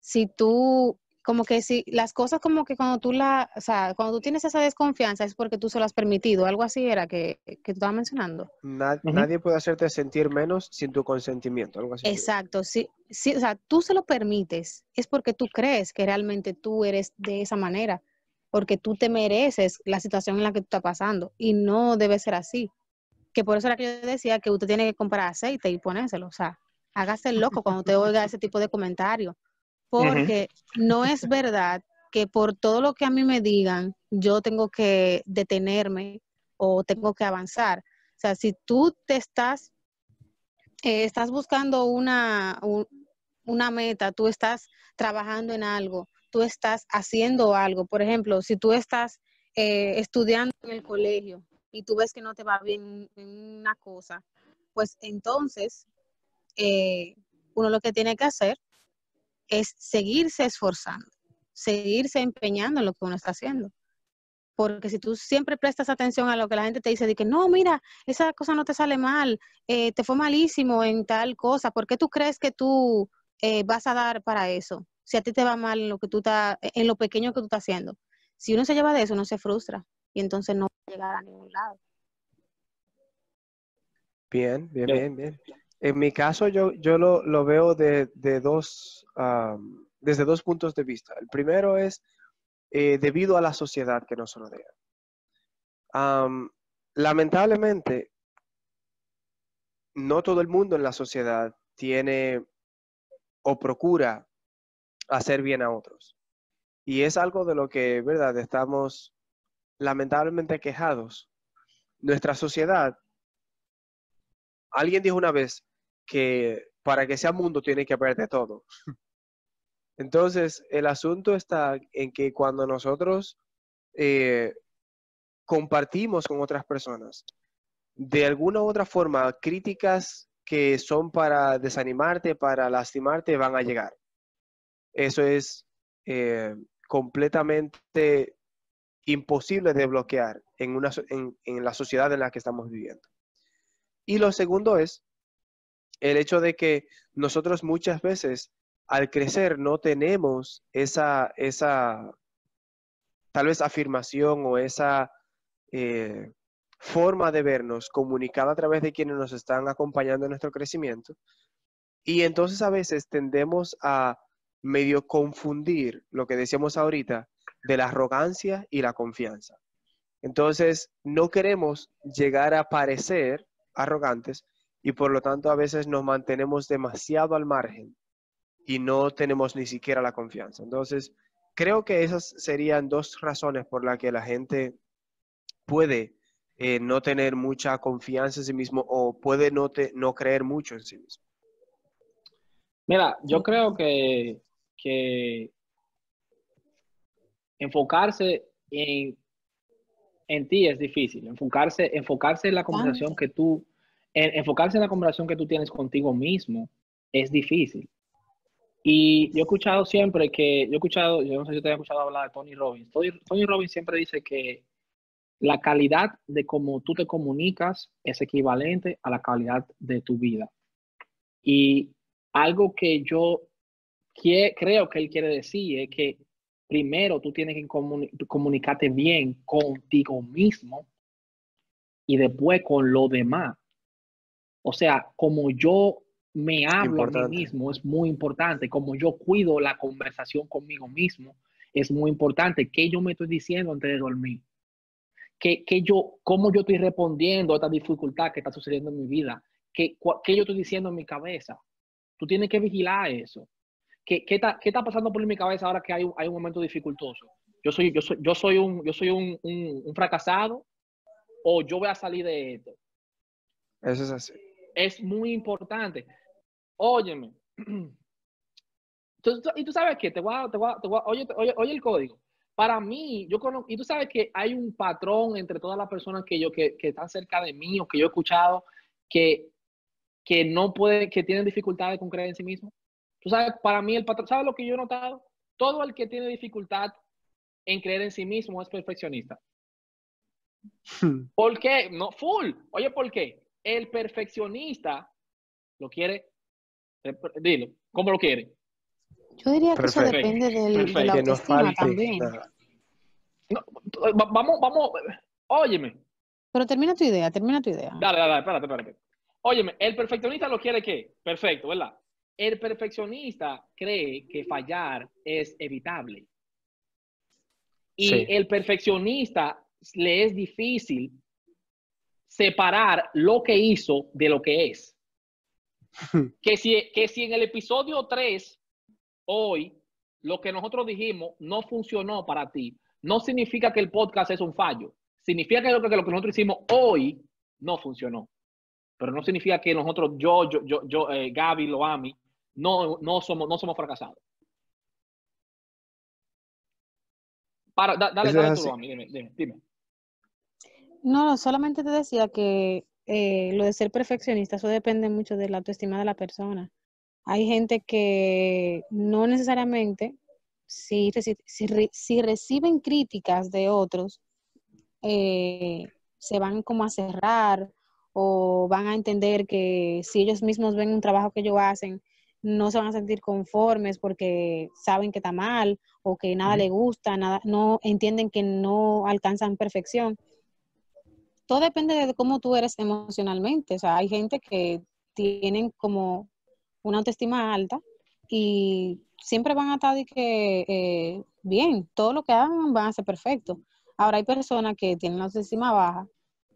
si tú como que si las cosas como que cuando tú la, o sea, cuando tú tienes esa desconfianza es porque tú se lo has permitido, algo así era que, que tú estabas mencionando. Nadie puede hacerte sentir menos sin tu consentimiento, algo así. Exacto, sí, sí, o sea, tú se lo permites, es porque tú crees que realmente tú eres de esa manera, porque tú te mereces la situación en la que tú estás pasando y no debe ser así. Que por eso era que yo decía que usted tiene que comprar aceite y ponérselo, o sea, hágase el loco cuando te oiga ese tipo de comentarios porque no es verdad que por todo lo que a mí me digan, yo tengo que detenerme o tengo que avanzar. O sea, si tú te estás, eh, estás buscando una, una meta, tú estás trabajando en algo, tú estás haciendo algo. Por ejemplo, si tú estás eh, estudiando en el colegio y tú ves que no te va bien en una cosa, pues entonces eh, uno lo que tiene que hacer es seguirse esforzando, seguirse empeñando en lo que uno está haciendo. Porque si tú siempre prestas atención a lo que la gente te dice, de que no, mira, esa cosa no te sale mal, eh, te fue malísimo en tal cosa, ¿por qué tú crees que tú eh, vas a dar para eso? Si a ti te va mal en lo que tú estás, en lo pequeño que tú estás haciendo. Si uno se lleva de eso, uno se frustra y entonces no va a llegar a ningún lado. Bien, bien, bien, bien. En mi caso, yo, yo lo, veo de, dos, desde dos puntos de vista. El primero es eh, debido a la sociedad que nos rodea. lamentablemente, no todo el mundo en la sociedad tiene o procura hacer bien a otros. Y es algo de lo que, ¿verdad?, estamos lamentablemente quejados. Nuestra sociedad, alguien dijo una vez, que para que sea mundo tiene que haber de todo. Entonces, el asunto está en que cuando nosotros eh, compartimos con otras personas, de alguna u otra forma, críticas que son para desanimarte, para lastimarte, van a llegar. Eso es eh, completamente imposible de bloquear en, una, en la sociedad en la que estamos viviendo. Y lo segundo es el hecho de que nosotros muchas veces al crecer no tenemos esa, esa tal vez afirmación o esa eh, forma de vernos comunicada a través de quienes nos están acompañando en nuestro crecimiento. Y entonces a veces tendemos a medio confundir lo que decíamos ahorita de la arrogancia y la confianza. Entonces, no queremos llegar a parecer arrogantes, y por lo tanto a veces nos mantenemos demasiado al margen y no tenemos ni siquiera la confianza. Entonces, creo que esas serían dos razones por las que la gente puede eh, no tener mucha confianza en sí mismo o puede no, no creer mucho en sí mismo. Mira, yo creo que, que enfocarse en, en ti es difícil. Enfocarse, enfocarse en la conversación que tú enfocarse en la conversación que tú tienes contigo mismo es difícil. Y yo he escuchado siempre que, yo he escuchado, yo no sé si te he escuchado hablar de Tony Robbins. Tony, Robbins siempre dice que la calidad de cómo tú te comunicas es equivalente a la calidad de tu vida. Y algo que yo creo que él quiere decir es que primero tú tienes que comunicarte bien contigo mismo y después con lo demás. O sea, como yo me hablo a mí mismo es muy importante, como yo cuido la conversación conmigo mismo es muy importante, qué yo me estoy diciendo antes de dormir, ¿Qué, yo, cómo yo estoy respondiendo a esta dificultad que está sucediendo en mi vida, qué, qué yo estoy diciendo en mi cabeza. Tú tienes que vigilar eso. ¿Qué, qué, está, qué está pasando por mi cabeza ahora que hay, hay un momento dificultoso? Yo soy, yo soy, yo soy, un, yo soy un, un fracasado o yo voy a salir de esto. Eso es así es muy importante. Óyeme. y tú sabes que te voy a, te voy a, te voy a oye, oye, el código. Para mí, yo conozco, y tú sabes que hay un patrón entre todas las personas que yo, que, que están cerca de mí o que yo he escuchado, que, que no puede, que tienen dificultades con creer en sí mismo. Tú sabes, para mí el patrón, ¿sabes lo que yo he notado? Todo el que tiene dificultad en creer en sí mismo es perfeccionista. ¿Por qué? No, full. Oye, ¿por qué? El perfeccionista lo quiere, dilo, ¿cómo lo quiere? Yo diría que eso depende del, de la autoestima también. vamos, vamos, óyeme. Pero termina tu idea, termina tu idea. Dale, dale, espérate, espérate. Óyeme, el perfeccionista lo quiere qué? Perfecto, ¿verdad? El perfeccionista cree que fallar es evitable. Y el perfeccionista le es difícil separar lo que hizo de lo que es. que, si, que si en el episodio 3, hoy, lo que nosotros dijimos no funcionó para ti, no significa que el podcast es un fallo. Significa que lo que, lo que nosotros hicimos hoy no funcionó. Pero no significa que nosotros, yo, yo, yo, yo eh, Gaby, Loami, no, no, somos, no somos fracasados. Para, dale, dale tú, Loami, dime, dime. No, solamente te decía que eh, lo de ser perfeccionista, eso depende mucho de la autoestima de la persona. Hay gente que no necesariamente, si, si, reciben críticas de otros, eh, se van como a cerrar o van a entender que si ellos mismos ven un trabajo que ellos hacen, no se van a sentir conformes porque saben que está mal o que nada le gusta, nada, no entienden que no alcanzan perfección todo depende de cómo tú eres emocionalmente. O sea, hay gente que tienen como una autoestima alta y siempre van a estar de que eh, bien, todo lo que hagan van a ser perfecto. Ahora hay personas que tienen una autoestima baja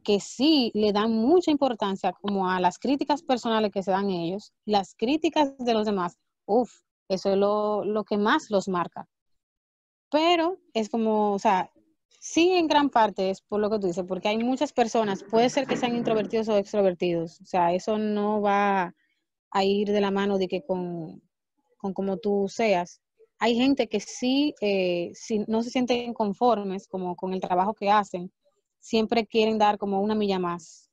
que sí le dan mucha importancia como a las críticas personales que se dan ellos, las críticas de los demás. Uf, eso es lo, lo que más los marca. Pero es como, o sea, Sí, en gran parte es por lo que tú dices, porque hay muchas personas, puede ser que sean introvertidos o extrovertidos, o sea, eso no va a ir de la mano de que con, con como tú seas. Hay gente que sí, eh, si no se sienten conformes como con el trabajo que hacen, siempre quieren dar como una milla más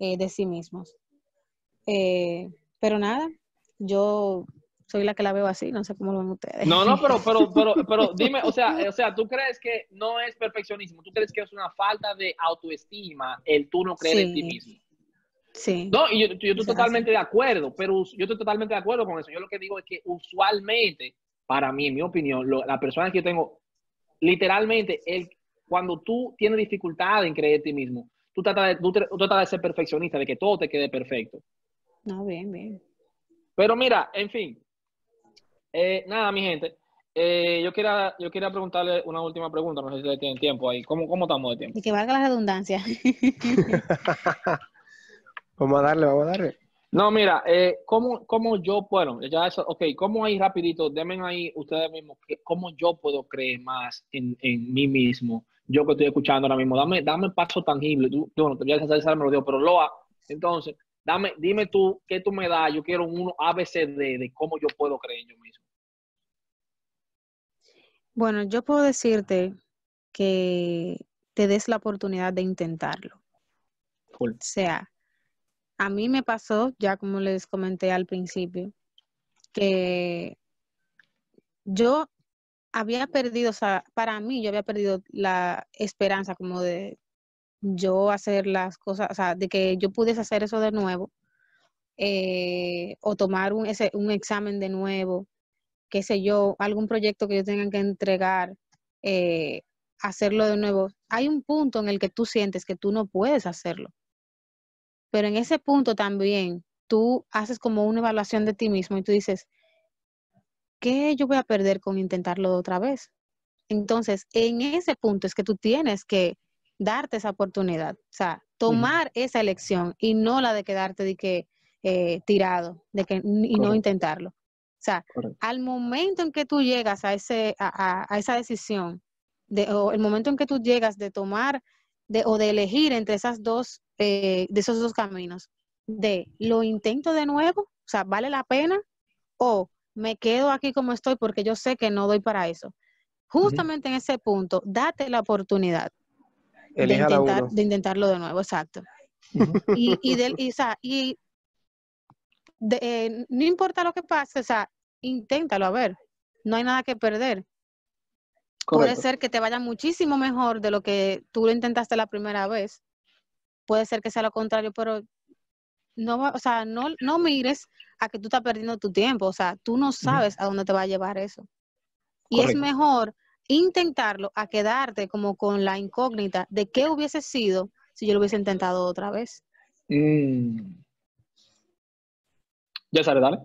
eh, de sí mismos. Eh, pero nada, yo soy la que la veo así, no sé cómo lo ven ustedes. No, no, pero, pero, pero, pero dime, o sea, o sea, tú crees que no es perfeccionismo, tú crees que es una falta de autoestima el tú no creer en ti mismo. Sí. No, y yo, yo estoy totalmente de acuerdo, pero yo estoy totalmente de acuerdo con eso. Yo lo que digo es que usualmente, para mí, en mi opinión, la persona que yo tengo, literalmente, el, cuando tú tienes dificultad en creer en ti mismo, tú tratas, de, tú tratas de ser perfeccionista, de que todo te quede perfecto. No, bien, bien. Pero mira, en fin, eh, nada, mi gente. Eh, yo, quería, yo quería preguntarle una última pregunta, no sé si tienen tiempo ahí. ¿Cómo, cómo estamos de tiempo? Y que valga la redundancia. vamos a darle, vamos a darle. No, mira, eh, ¿cómo, ¿cómo, yo, bueno, ya eso, ok, ¿cómo ahí rapidito, denme ahí ustedes mismos, cómo yo puedo creer más en, en, mí mismo, yo que estoy escuchando ahora mismo, dame, dame paso tangible, tú, bueno, ya me lo digo, pero Loa, entonces, dame, dime tú, ¿qué tú me das? Yo quiero un ABCD de cómo yo puedo creer en yo mismo. Bueno, yo puedo decirte que te des la oportunidad de intentarlo. O sea, a mí me pasó, ya como les comenté al principio, que yo había perdido, o sea, para mí yo había perdido la esperanza como de yo hacer las cosas, o sea, de que yo pudiese hacer eso de nuevo, eh, o tomar un, ese, un examen de nuevo, qué sé yo, algún proyecto que yo tenga que entregar, eh, hacerlo de nuevo. Hay un punto en el que tú sientes que tú no puedes hacerlo. Pero en ese punto también tú haces como una evaluación de ti mismo y tú dices, ¿qué yo voy a perder con intentarlo otra vez? Entonces, en ese punto es que tú tienes que darte esa oportunidad, o sea, tomar esa elección y no la de quedarte de que eh, tirado, de que y no intentarlo. O sea, al momento en que tú llegas a, ese, a, esa decisión, de, o el momento en que tú llegas de tomar de, o de elegir entre esas dos, eh, de esos dos caminos, de lo intento de nuevo, o sea, ¿vale la pena? O me quedo aquí como estoy porque yo sé que no doy para eso. Justamente en ese punto, date la oportunidad de, intentar, de, intentarlo de nuevo, exacto. Y, y, de, y, o sea, y eh, no importa lo que pase, o sea, inténtalo a ver, no hay nada que perder. Puede ser que te vaya muchísimo mejor de lo que tú lo intentaste la primera vez. Puede ser que sea lo contrario, pero no, o sea, no, no mires a que tú estás perdiendo tu tiempo. O sea, tú no sabes a dónde te va a llevar eso. Y es mejor intentarlo a quedarte como con la incógnita de qué hubiese sido si yo lo hubiese intentado otra vez. Mm. Ya sabes, dale.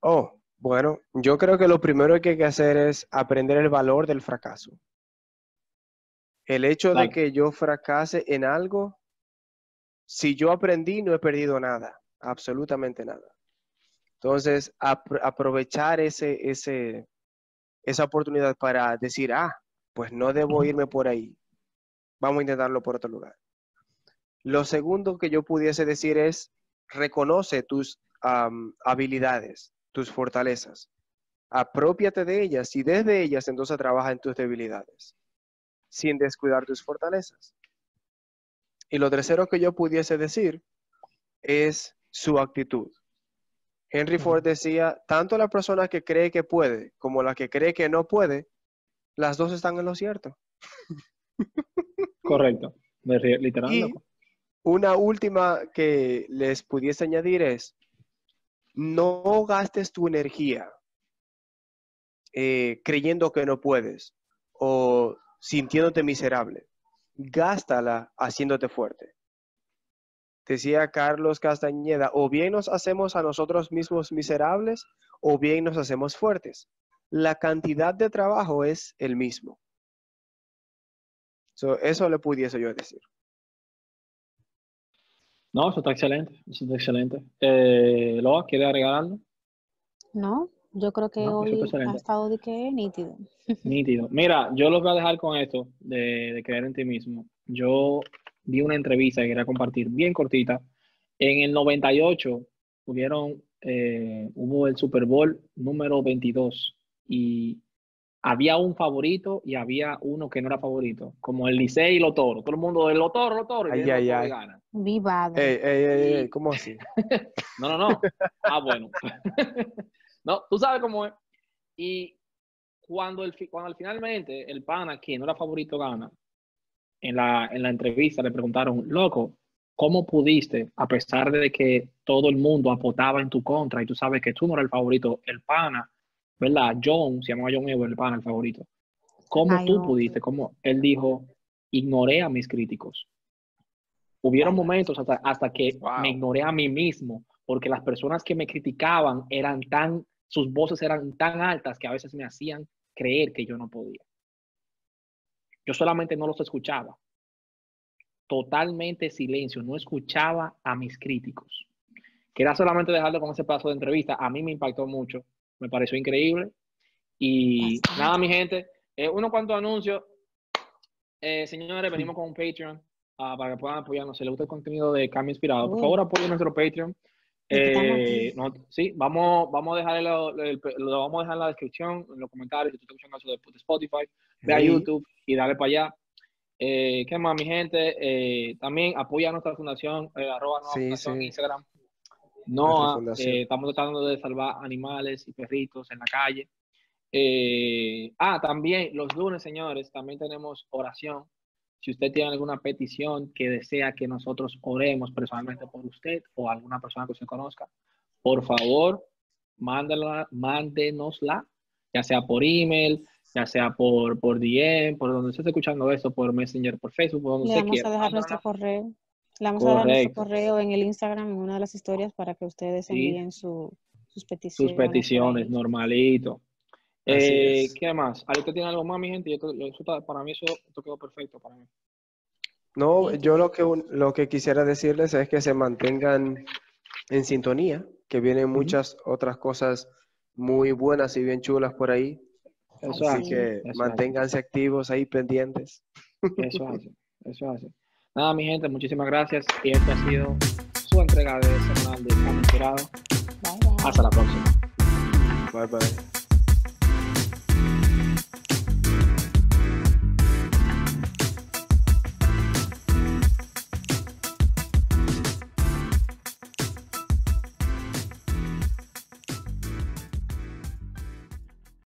Oh, bueno, yo creo que lo primero que hay que hacer es aprender el valor del fracaso. El hecho de que yo fracase en algo, si yo aprendí, no he perdido nada, absolutamente nada. Entonces, aprovechar ese, ese, esa oportunidad para decir, ah, pues no debo irme por ahí, vamos a intentarlo por otro lugar. Lo segundo que yo pudiese decir es, reconoce tus habilidades, tus fortalezas, apropiate de ellas y desde ellas entonces trabaja en tus debilidades, sin descuidar tus fortalezas. Y lo tercero que yo pudiese decir es su actitud. Henry Ford decía, tanto la persona que cree que puede como la que cree que no puede, las dos están en lo cierto. Correcto, literal. Y una última que les pudiese añadir es, no gastes tu energía eh, creyendo que no puedes o sintiéndote miserable. Gástala haciéndote fuerte decía Carlos Castañeda, o bien nos hacemos a nosotros mismos miserables o bien nos hacemos fuertes. La cantidad de trabajo es el mismo. eso le pudiese yo decir. No, eso está excelente, eso está excelente. Eh, Loa, ¿quiere agregar algo? No, yo creo que hoy ha estado de que nítido. Nítido. Mira, yo los voy a dejar con esto de, de creer en ti mismo. Yo vi una entrevista que quería compartir, bien cortita. En el 98 hubieron, eh, hubo el Super Bowl número 22 y había un favorito y había uno que no era favorito, como el Licey y los Toros. Todo el mundo de los Toros, los Toros. Ay, ay, ay. Vivado. Ey, ey, ey, ¿Cómo así? no, no, no. Ah, bueno. no, tú sabes cómo es. Y cuando, el, cuando finalmente el pana, que no era favorito, gana, en la, en la entrevista le preguntaron, loco, ¿cómo pudiste, a pesar de que todo el mundo apotaba en tu contra y tú sabes que tú no eras el favorito, el pana, ¿verdad? John, se llamaba John Ever, el pana, el favorito. ¿Cómo tú pudiste? ¿Cómo? Él dijo, ignoré a mis críticos. Hubieron momentos hasta, hasta que me ignoré a mí mismo, porque las personas que me criticaban eran tan, sus voces eran tan altas que a veces me hacían creer que yo no podía. Yo solamente no los escuchaba. Totalmente silencio, no escuchaba a mis críticos. Quería solamente dejarlo con ese paso de entrevista. A mí me impactó mucho, me pareció increíble. Y nada, mi gente, eh, unos cuantos anuncios. Eh, señores, venimos con un Patreon ah, para que puedan apoyarnos. Si les gusta el contenido de Cambio Inspirado, por favor apoyen nuestro Patreon. Eh, sí, vamos, vamos a dejar lo, vamos a dejar en la descripción, en los comentarios, si tú estás escuchando eso de, Spotify, ve a YouTube y dale para allá. Eh, ¿Qué más, mi gente? Eh, también apoya a nuestra fundación, arroba fundación en Instagram. No, estamos tratando de salvar animales y perritos en la calle. ah, también los lunes, señores, también tenemos oración si usted tiene alguna petición que desea que nosotros oremos personalmente por usted o alguna persona que usted conozca, por favor, mándela, mándenosla, ya sea por email, ya sea por, por DM, por donde esté escuchando esto, por Messenger, por Facebook, por donde Le vamos a dejar nuestro correo. Le vamos a dejar nuestro correo en el Instagram, en una de las historias, para que ustedes envíen sus peticiones. Sus peticiones, normalito. Eh, ¿Qué más? ¿Alguien tiene algo más, mi gente? para mí eso, quedó perfecto para mí. No, yo lo que, lo que quisiera decirles es que se mantengan en sintonía, que vienen muchas otras cosas muy buenas y bien chulas por ahí. Eso Así que manténganse activos ahí pendientes. Eso hace, eso hace. Nada, mi gente, muchísimas gracias. Y esta ha sido su entrega de semanal de. Hasta la próxima. Bye bye.